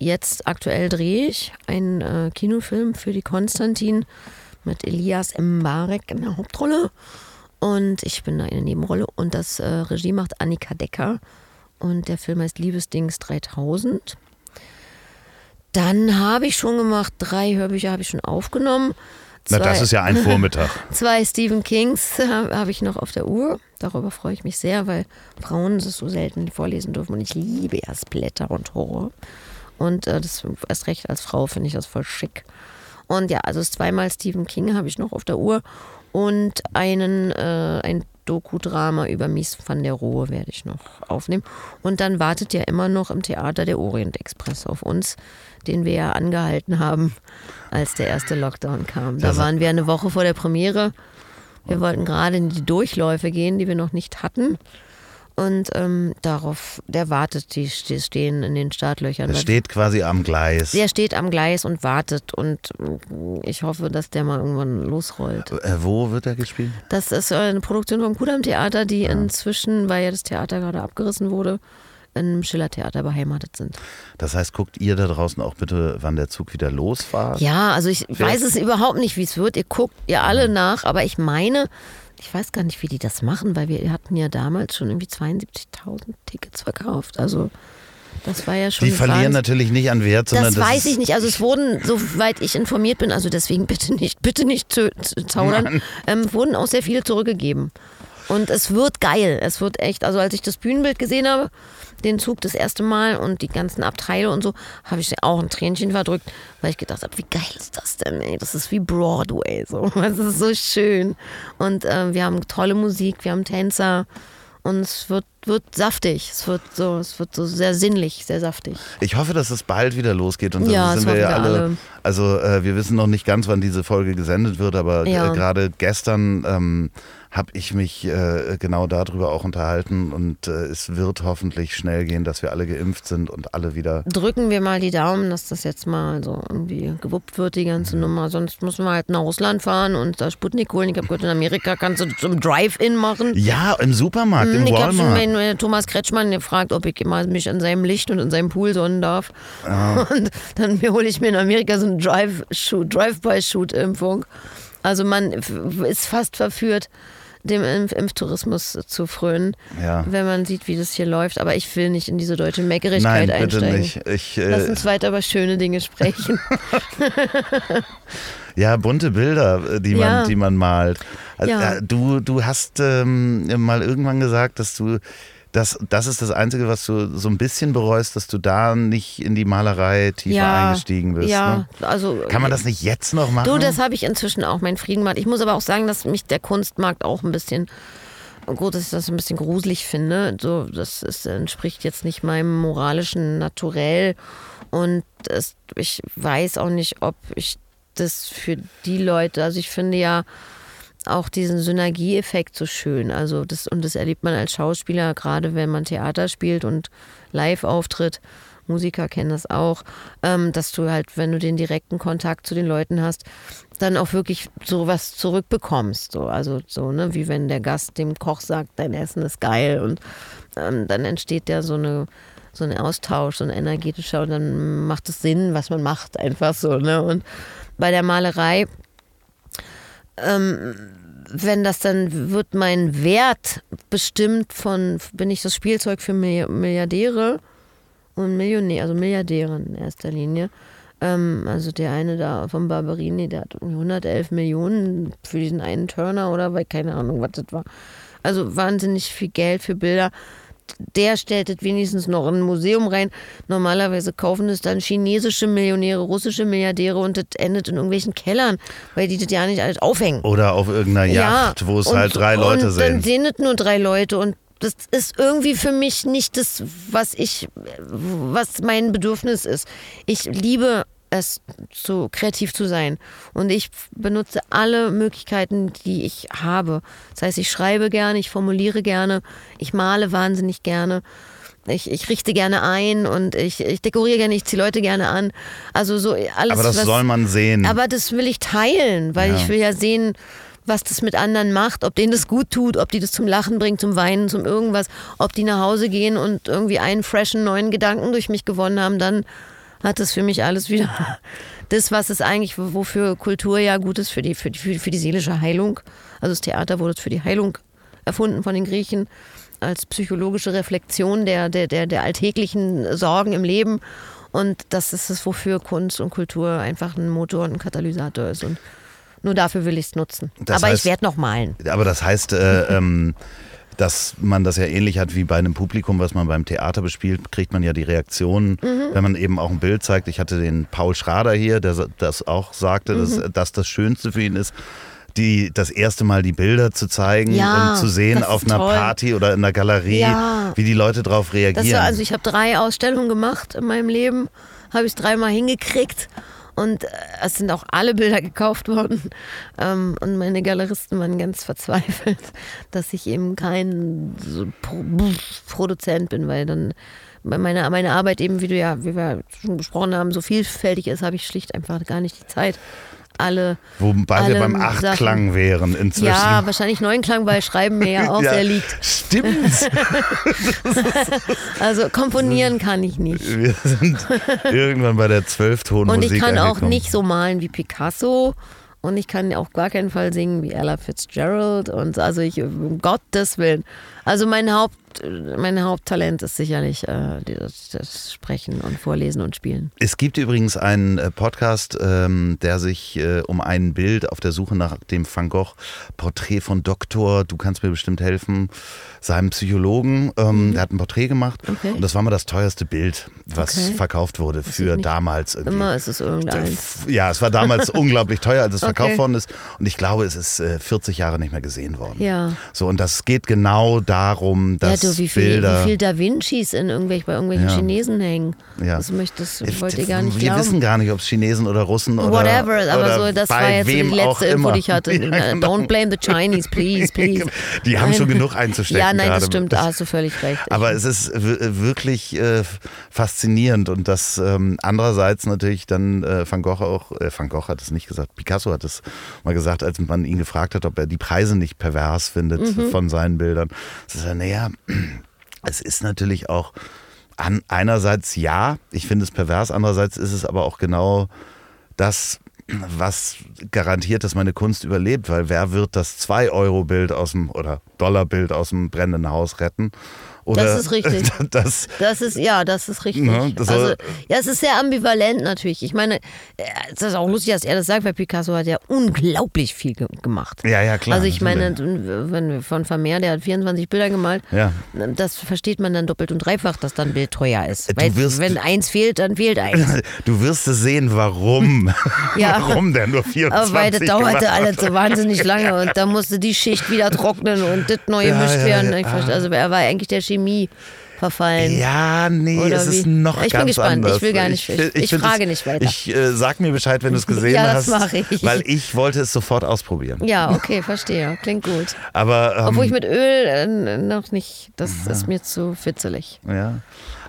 jetzt aktuell drehe ich einen äh, Kinofilm für die Konstantin mit Elias Mbarek in der Hauptrolle. Und ich bin da in der Nebenrolle. Und das äh, Regie macht Annika Decker. Und der Film heißt Liebesdings 3000. Dann habe ich schon gemacht, drei Hörbücher habe ich schon aufgenommen. na, das Zwei- ist ja ein Vormittag. Zwei Stephen Kings habe hab ich noch auf der Uhr. Darüber freue ich mich sehr, weil Frauen das so selten vorlesen dürfen. Und ich liebe ja Splatter und Horror. Und äh, das erst recht als Frau finde ich das voll schick. Und ja, also zweimal Stephen King habe ich noch auf der Uhr. Und einen, äh, ein Doku-Drama über Mies van der Rohe werde ich noch aufnehmen. Und dann wartet ja immer noch im Theater der Orient Express auf uns, den wir ja angehalten haben, als der erste Lockdown kam. Da waren wir eine Woche vor der Premiere. Wir wollten gerade in die Durchläufe gehen, die wir noch nicht hatten. Und ähm, darauf, der wartet, die stehen in den Startlöchern. Der steht quasi am Gleis. Der steht am Gleis und wartet und mm, ich hoffe, dass der mal irgendwann losrollt. Äh, wo wird er gespielt? Das ist äh, eine Produktion vom Kudam Theater, die inzwischen, weil ja das Theater gerade abgerissen wurde, einem Schillertheater beheimatet sind. Das heißt, guckt ihr da draußen auch bitte, wann der Zug wieder losfahrt? Ja, also ich weiß es überhaupt nicht, wie es wird. Ihr guckt ihr alle nach, aber ich meine, ich weiß gar nicht, wie die das machen, weil wir hatten ja damals schon irgendwie 72.000 Tickets verkauft. Also das war ja schon. Die verlieren Wahnsinn. natürlich nicht an Wert, sondern Das das weiß ich nicht. Also es wurden, soweit ich informiert bin, also deswegen bitte nicht, bitte nicht zu, zu zaudern, ähm, wurden auch sehr viele zurückgegeben. Und es wird geil. Es wird echt, also als ich das Bühnenbild gesehen habe, den Zug das erste Mal und die ganzen Abteile und so, habe ich auch ein Tränchen verdrückt, weil ich gedacht habe, wie geil ist das denn, ey? Das ist wie Broadway. So. Es ist so schön. Und äh, wir haben tolle Musik, wir haben Tänzer und es wird, wird saftig. Es wird so, es wird so sehr sinnlich, sehr saftig. Ich hoffe, dass es bald wieder losgeht und Ja, dann das sind wir ja alle. alle. Also äh, wir wissen noch nicht ganz, wann diese Folge gesendet wird, aber Ja. äh, gerade gestern ähm, habe ich mich äh, genau darüber auch unterhalten und äh, es wird hoffentlich schnell gehen, dass wir alle geimpft sind und alle wieder. drücken wir mal die Daumen, dass das jetzt mal so irgendwie gewuppt wird, die ganze Nummer. Sonst müssen wir halt nach Russland fahren und da Sputnik holen. Ich habe gehört, in Amerika kannst du zum Drive-In machen. Ja, im Supermarkt, im Hm, ich habe schon Walmart. meinen Thomas Kretschmann gefragt, ob ich mal mich in seinem Licht und in seinem Pool sonnen darf. Und dann hole ich mir in Amerika so eine Drive-by-Shoot-Impfung. Also man ist fast verführt, dem Impf Impftourismus zu frönen, Ja. wenn man sieht, wie das hier läuft. Aber ich will nicht in diese deutsche Meckerigkeit Nein, bitte einsteigen. nicht. Ich, Lass äh, uns weiter über schöne Dinge sprechen. ja, bunte Bilder, äh, die man, Ja. die man malt. Also, Ja. äh, Du, du hast ähm, mal irgendwann gesagt, dass du das, das ist das Einzige, was du so ein bisschen bereust, dass du da nicht in die Malerei tiefer eingestiegen bist. Ja, Ne? also Kann man das nicht jetzt noch machen? Du, das habe ich inzwischen auch meinen Frieden gemacht. Ich muss aber auch sagen, dass mich der Kunstmarkt auch ein bisschen, gut, dass ich das ein bisschen gruselig finde. So, das ist, entspricht jetzt nicht meinem moralischen Naturell. Und es, ich weiß auch nicht, ob ich das für die Leute, also ich finde ja auch diesen Synergieeffekt so schön. Also das, und das erlebt man als Schauspieler, gerade wenn man Theater spielt und live auftritt. Musiker kennen das auch, ähm, dass du halt, wenn du den direkten Kontakt zu den Leuten hast, dann auch wirklich so was zurückbekommst. So, also so, ne, wie wenn der Gast dem Koch sagt, dein Essen ist geil und ähm, dann entsteht ja so eine so ein Austausch, so ein energetischer und dann macht es Sinn, was man macht, einfach so. Ne? Und bei der Malerei wenn das dann wird mein Wert bestimmt von, bin ich das Spielzeug für Milli- Milliardäre und Millionäre, also Milliardäre in erster Linie. Ähm, also der eine da von Barberini, der hat irgendwie 111 Millionen für diesen einen Turner oder weil keine Ahnung, was das war. Also wahnsinnig viel Geld für Bilder. Der stellt es wenigstens noch in ein Museum rein. Normalerweise kaufen es dann chinesische Millionäre, russische Milliardäre und das endet in irgendwelchen Kellern, weil die das ja nicht alles aufhängen. Oder auf irgendeiner Yacht, wo es und- halt drei Leute und Dann sind. sehen es nur drei Leute und das ist irgendwie für mich nicht das, was ich, was mein Bedürfnis ist. Ich liebe es, so kreativ zu sein. Und ich benutze alle Möglichkeiten, die ich habe. Das heißt, ich schreibe gerne, ich formuliere gerne, ich male wahnsinnig gerne. Ich, ich richte gerne ein und ich, ich dekoriere gerne, ich ziehe Leute gerne an. Also so alles, Aber das was, soll man sehen. aber das will ich teilen, weil Ja. ich will ja sehen, was das mit anderen macht, ob denen das gut tut, ob die das zum Lachen bringt, zum Weinen, zum irgendwas, ob die nach Hause gehen und irgendwie einen freshen neuen Gedanken durch mich gewonnen haben, dann hat das für mich alles wieder das, was es eigentlich, wofür Kultur ja gut ist, für die, für die, für die seelische Heilung. Also das Theater wurde für die Heilung erfunden von den Griechen als psychologische Reflexion der, der, der, der alltäglichen Sorgen im Leben. Und das ist es, wofür Kunst und Kultur einfach ein Motor und ein Katalysator ist. Und nur dafür will ich es nutzen. Das Aber heißt- ich werde noch malen. Aber das heißt, äh, ähm, dass man das ja ähnlich hat wie bei einem Publikum, was man beim Theater bespielt, kriegt man ja die Reaktionen, Mhm. wenn man eben auch ein Bild zeigt. Ich hatte den Paul Schrader hier, der das auch sagte, Mhm. dass, dass das Schönste für ihn ist, die, das erste Mal die Bilder zu zeigen Ja, und zu sehen auf einer toll. Party oder in einer Galerie, Ja. wie die Leute darauf reagieren. War, also ich habe drei Ausstellungen gemacht in meinem Leben, habe ich es dreimal hingekriegt. Und äh, es sind auch alle Bilder gekauft worden. Ähm, und meine Galeristen waren ganz verzweifelt, dass ich eben kein so Pro Produzent bin, weil dann meine, meine Arbeit eben, wie du ja, wie wir schon besprochen haben, so vielfältig ist, habe ich schlicht einfach gar nicht die Zeit. Alle, Wobei alle wir beim Achtklang Sachen. wären inzwischen. Ja, wahrscheinlich Neunklang, weil Schreiben mir ja auch Ja, sehr liegt. Stimmt. Also komponieren kann ich nicht. Wir sind irgendwann bei der Und Zwölftonmusik ich kann auch nicht so malen wie Picasso. Und ich kann auch gar keinen Fall singen wie Ella Fitzgerald. Und also ich, um Gottes Willen. Also mein Haupt, mein Haupttalent ist sicherlich äh, das, das Sprechen und Vorlesen und Spielen. Es gibt übrigens einen äh, Podcast, ähm, der sich äh, um ein Bild auf der Suche nach dem Van Gogh Porträt von Doktor, du kannst mir bestimmt helfen, seinem Psychologen, ähm, der hat ein Porträt gemacht Mhm. Okay. und das war mal das teuerste Bild, was Okay. verkauft wurde für damals. irgendwie. Immer ist es irgendeins. Ja, es war damals unglaublich teuer, als es verkauft Okay. worden ist. Und ich glaube, es ist äh, 40 Jahre nicht mehr gesehen worden. Ja. So, und das geht genau darum, Ja, dass du, wie viel, Bilder. wie viel Da Vincis in irgendwelch, bei irgendwelchen Ja. Chinesen hängen. Ja. Das, möchte, das wollt ihr gar nicht Wir glauben. wissen gar nicht, ob es Chinesen oder Russen oder Whatever, aber oder so, das war jetzt die letzte Info, die ich hatte. Ja, genau. Don't blame the Chinese, please, please. Die haben Nein. schon genug einzustecken. Ja, nein, das gerade. stimmt, da hast du völlig recht. Aber es ist wirklich äh, faszinierend und das ähm, andererseits natürlich dann äh, Van Gogh auch, äh, Van Gogh hat es nicht gesagt, Picasso hat es mal gesagt, als man ihn gefragt hat, ob er die Preise nicht pervers findet Mhm. von seinen Bildern. Er, naja, es ist natürlich auch an, einerseits ja, ich finde es pervers, andererseits ist es aber auch genau das, was garantiert, dass meine Kunst überlebt, weil wer wird das 2-Euro-Bild aus dem oder Dollar-Bild aus dem brennenden Haus retten? Oder Das ist richtig. Das, Das ist, ja, das ist richtig. Ne, das also, ja, es ist sehr ambivalent natürlich. Ich meine, äh, es ist auch lustig, dass er das sagt, weil Picasso hat ja unglaublich viel ge gemacht. Ja, ja, klar, Also ich meine, natürlich. wenn wir von Vermeer, der hat 24 Bilder gemalt, Ja. das versteht man dann doppelt und dreifach, dass dann ein Bild teuer ist. Weil wirst- wenn eins fehlt, dann fehlt eins. du wirst es sehen, warum. Ja. warum denn nur 24 Aber weil das dauerte alles so wahnsinnig lange und da musste die Schicht wieder trocknen und das neu Ja, gemischt ja, werden. ja. Verstehe- Also er war eigentlich der Chemie verfallen. Ja, nee, Oder es ist wie? noch Ich bin ganz gespannt. anders. Ich will gar nicht- ich- ich find frage nicht weiter. Ich äh, sag mir Bescheid, wenn du es gesehen Ja, das hast. ich. Weil ich wollte es sofort ausprobieren. Ja, okay, verstehe. Klingt gut. Aber, ähm, Obwohl ich mit Öl äh, noch nicht, das ist mir zu fitzelig. ja.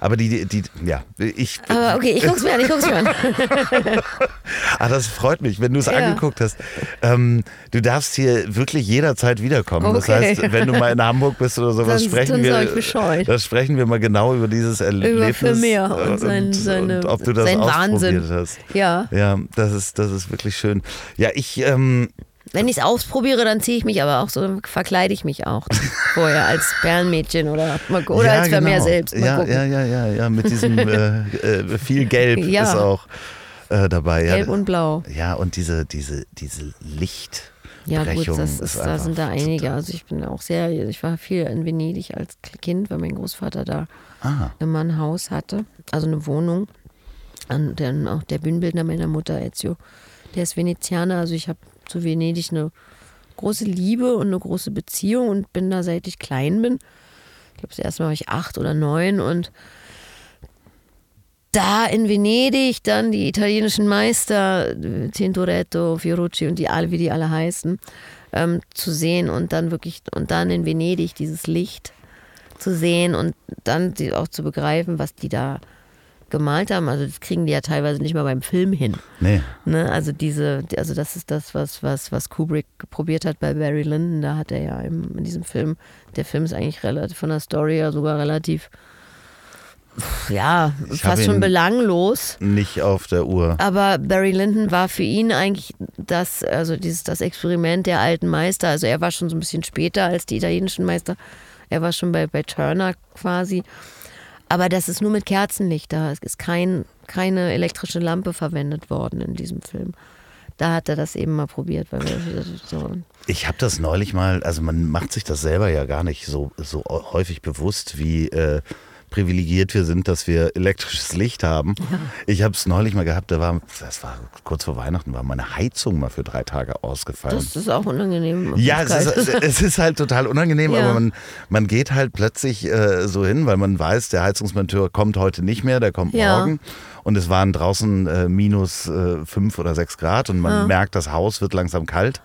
Aber die, die, ja, ich, Aber okay, ich guck's mir an, ich guck's mir an. ah, das freut mich, wenn du es Ja. angeguckt hast. Ähm, du darfst hier wirklich jederzeit wiederkommen. Das Okay. heißt, wenn du mal in Hamburg bist oder sowas, Dann- sprechen dann wir, ich das sprechen wir mal genau über dieses Erlebnis. Über Vermeer und sein- seine- und ob du das ausprobiert Wahnsinn. hast. Ja. Ja, das ist, das ist wirklich schön. Ja, ich, ähm, Wenn ich es ausprobiere, dann ziehe ich mich aber auch so, verkleide ich mich auch vorher als Perlenmädchen oder, mal, oder ja, als Vermeer genau. selbst. Mal ja, gucken. ja, ja, ja, ja, mit diesem äh, äh, viel Gelb Ja. ist auch äh, dabei. Gelb ja, und Blau. Ja, und diese, diese, diese Licht. Ja gut, das ist, da einfach sind da einige. Also ich bin auch sehr, ich war viel in Venedig als Kind, weil mein Großvater da Ah, immer ein Haus hatte, also eine Wohnung. Und dann auch der Bühnenbildner meiner Mutter, Ezio, der ist Venezianer. Also ich habe zu Venedig eine große Liebe und eine große Beziehung und bin da seit ich klein bin. Ich glaube, das erste Mal war ich acht oder neun und da in Venedig dann die italienischen Meister, Tintoretto, Fiorucci und die alle, wie die alle heißen, ähm, zu sehen und dann wirklich, und dann in Venedig dieses Licht zu sehen und dann auch zu begreifen, was die da gemalt haben. Also das kriegen die ja teilweise nicht mal beim Film hin. nee. Ne? Also diese, also das ist das, was, was, was Kubrick probiert hat bei Barry Lyndon. Da hat er ja im, in diesem Film, der Film ist eigentlich relativ von der Story ja sogar relativ, ja, Ich fast schon belanglos. Nicht auf der Uhr. Aber Barry Lyndon war für ihn eigentlich das, also dieses, das Experiment der alten Meister. Also er war schon so ein bisschen später als die italienischen Meister. Er war schon bei, bei Turner quasi. Aber das ist nur mit Kerzenlicht da. Es ist kein, keine elektrische Lampe verwendet worden in diesem Film. Da hat er das eben mal probiert. So, Ich habe das neulich mal, also man macht sich das selber ja gar nicht so, so häufig bewusst, wie äh, privilegiert wir sind, dass wir elektrisches Licht haben. Ich habe es neulich mal gehabt, da war, das war kurz vor Weihnachten, war meine Heizung mal für drei Tage ausgefallen. Das ist auch unangenehm. Ja, es ist, es ist halt total unangenehm, Ja. aber man, man geht halt plötzlich äh, so hin, weil man weiß, der Heizungsmonteur kommt heute nicht mehr, der kommt Ja. morgen. Und es waren draußen äh, minus äh, fünf oder sechs Grad und man Ja. merkt, das Haus wird langsam kalt.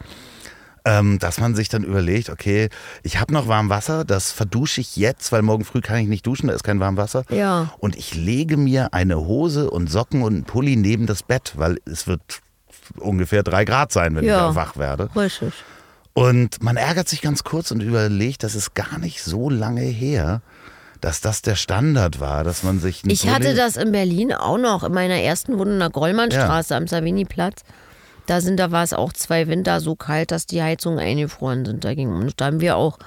Ähm, dass man sich dann überlegt, okay, ich habe noch warm Wasser, das verdusche ich jetzt, weil morgen früh kann ich nicht duschen, da ist kein warm Wasser. Ja. Und ich lege mir eine Hose und Socken und einen Pulli neben das Bett, weil es wird ungefähr drei Grad sein, wenn Ja. ich wach werde. Richtig. Und man ärgert sich ganz kurz und überlegt, das ist gar nicht so lange her, dass das der Standard war, dass man sich einen Ich hatte das in Berlin auch noch, in meiner ersten Wohnung in der Grollmannstraße am Savini-Platz. Da, sind, da war es auch zwei Winter so kalt, dass die Heizungen eingefroren sind. Da, ging, und da haben wir auch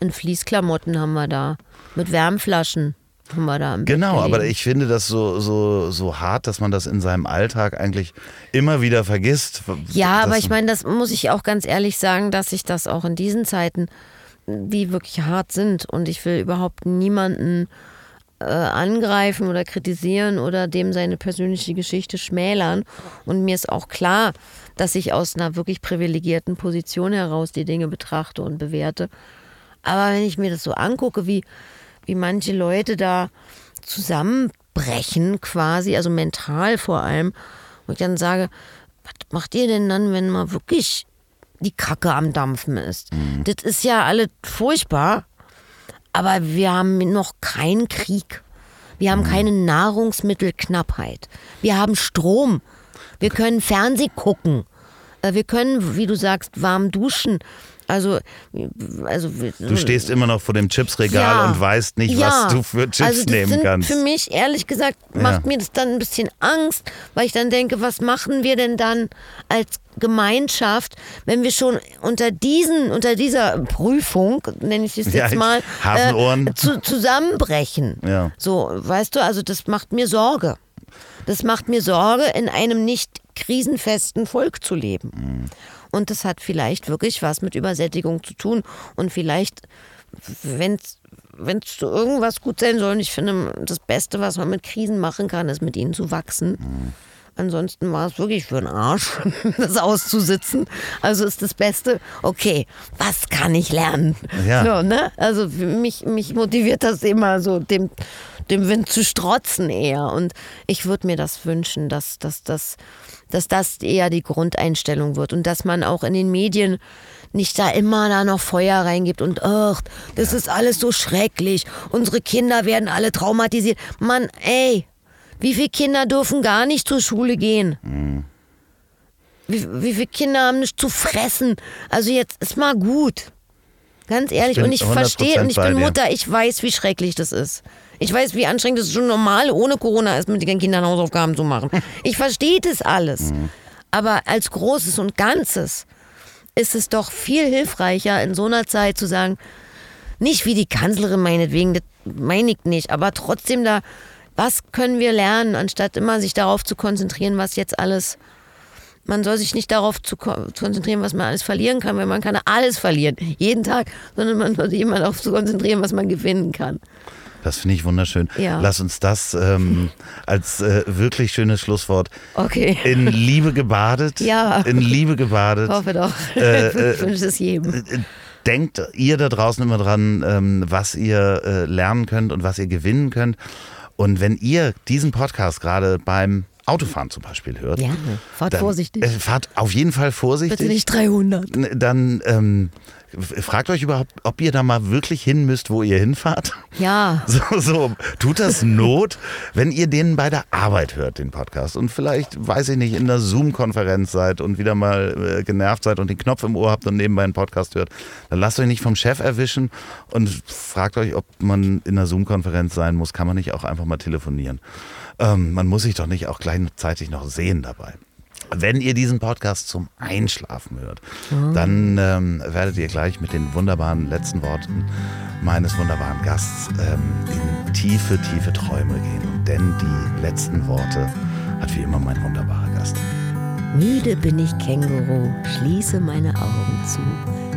in Fließklamotten haben wir da, mit Wärmflaschen haben wir da im Genau, aber ich finde das so, so, so hart, dass man das in seinem Alltag eigentlich immer wieder vergisst. Ja, aber ich meine, das muss ich auch ganz ehrlich sagen, dass ich das auch in diesen Zeiten, die wirklich hart sind und ich will überhaupt niemanden äh, angreifen oder kritisieren oder dem seine persönliche Geschichte schmälern. Und mir ist auch klar, dass ich aus einer wirklich privilegierten Position heraus die Dinge betrachte und bewerte. Aber wenn ich mir das so angucke, wie, wie manche Leute da zusammenbrechen quasi, also mental vor allem, und ich dann sage, was macht ihr denn dann, wenn mal wirklich die Kacke am Dampfen ist? Das ist ja alles furchtbar, aber wir haben noch keinen Krieg. Wir haben keine Nahrungsmittelknappheit. Wir haben Strom. Wir können Fernseh gucken. Äh, Wir können, wie du sagst, warm duschen. Also, also Du stehst immer noch vor dem Chipsregal Ja. und weißt nicht, Ja. was du für Chips also nehmen sind kannst. Für mich, ehrlich gesagt, macht mir das dann ein bisschen Angst, weil ich dann denke, was machen wir denn dann als Gemeinschaft, wenn wir schon unter diesen, unter dieser Prüfung, nenne ich es Ja, jetzt mal, äh, zu, zusammenbrechen. Ja. So, weißt du, also das macht mir Sorge. Das macht mir Sorge, in einem nicht krisenfesten Volk zu leben. Mhm. Und das hat vielleicht wirklich was mit Übersättigung zu tun. Und vielleicht, wenn es zu irgendwas gut sein soll, und ich finde, das Beste, was man mit Krisen machen kann, ist mit ihnen zu wachsen. Mhm. Ansonsten war es wirklich für den Arsch, das auszusitzen. Also ist das Beste, okay, was kann ich lernen? Ja. So, ne? Also mich, mich motiviert das immer so, dem, dem Wind zu strotzen eher. Und ich würde mir das wünschen, dass, dass, dass, dass das eher die Grundeinstellung wird und dass man auch in den Medien nicht da immer da noch Feuer reingibt und ach, das ist alles so schrecklich. Unsere Kinder werden alle traumatisiert. Mann, ey, wie viele Kinder dürfen gar nicht zur Schule gehen? Wie, wie viele Kinder haben nicht zu fressen? Also jetzt ist mal gut. Ganz ehrlich. und ich 100% verstehe und ich bin dir. Mutter, ich weiß, wie schrecklich das ist. Ich weiß, wie anstrengend es schon normal ohne Corona ist, mit den Kindern Hausaufgaben zu machen. Ich verstehe das alles. Aber als Großes und Ganzes ist es doch viel hilfreicher, in so einer Zeit zu sagen, nicht wie die Kanzlerin meinetwegen, das meine ich nicht, aber trotzdem da, was können wir lernen, anstatt immer sich darauf zu konzentrieren, was jetzt alles, man soll sich nicht darauf zu ko- konzentrieren, was man alles verlieren kann, weil man kann alles verlieren, jeden Tag, sondern man sollte sich immer darauf zu konzentrieren, was man gewinnen kann. Das finde ich wunderschön. Ja. Lass uns das ähm, als äh, wirklich schönes Schlusswort Okay. in Liebe gebadet. Ja. In Liebe gebadet. Ich hoffe doch. Äh, ich wünsche es jedem. Denkt ihr da draußen immer dran, ähm, was ihr äh, lernen könnt und was ihr gewinnen könnt. Und wenn ihr diesen Podcast gerade beim Autofahren zum Beispiel hört, Ja, fahrt dann, vorsichtig. Äh, fahrt auf jeden Fall vorsichtig. Bitte nicht 300. Dann ähm, fragt euch überhaupt, ob ihr da mal wirklich hin müsst, wo ihr hinfahrt. Ja. So, so, tut das Not, wenn ihr den bei der Arbeit hört, den Podcast und vielleicht, weiß ich nicht, in einer Zoom-Konferenz seid und wieder mal äh, genervt seid und den Knopf im Ohr habt und nebenbei einen Podcast hört, dann lasst euch nicht vom Chef erwischen und fragt euch, ob man in einer Zoom-Konferenz sein muss. Kann man nicht auch einfach mal telefonieren? Ähm, man muss sich doch nicht auch gleichzeitig noch sehen dabei. Wenn ihr diesen Podcast zum Einschlafen hört, dann ähm, werdet ihr gleich mit den wunderbaren letzten Worten meines wunderbaren Gasts ähm, in tiefe, tiefe Träume gehen. Denn die letzten Worte hat wie immer mein wunderbarer Gast. Müde bin ich Känguru, schließe meine Augen zu,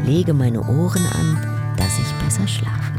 lege meine Ohren an, dass ich besser schlafen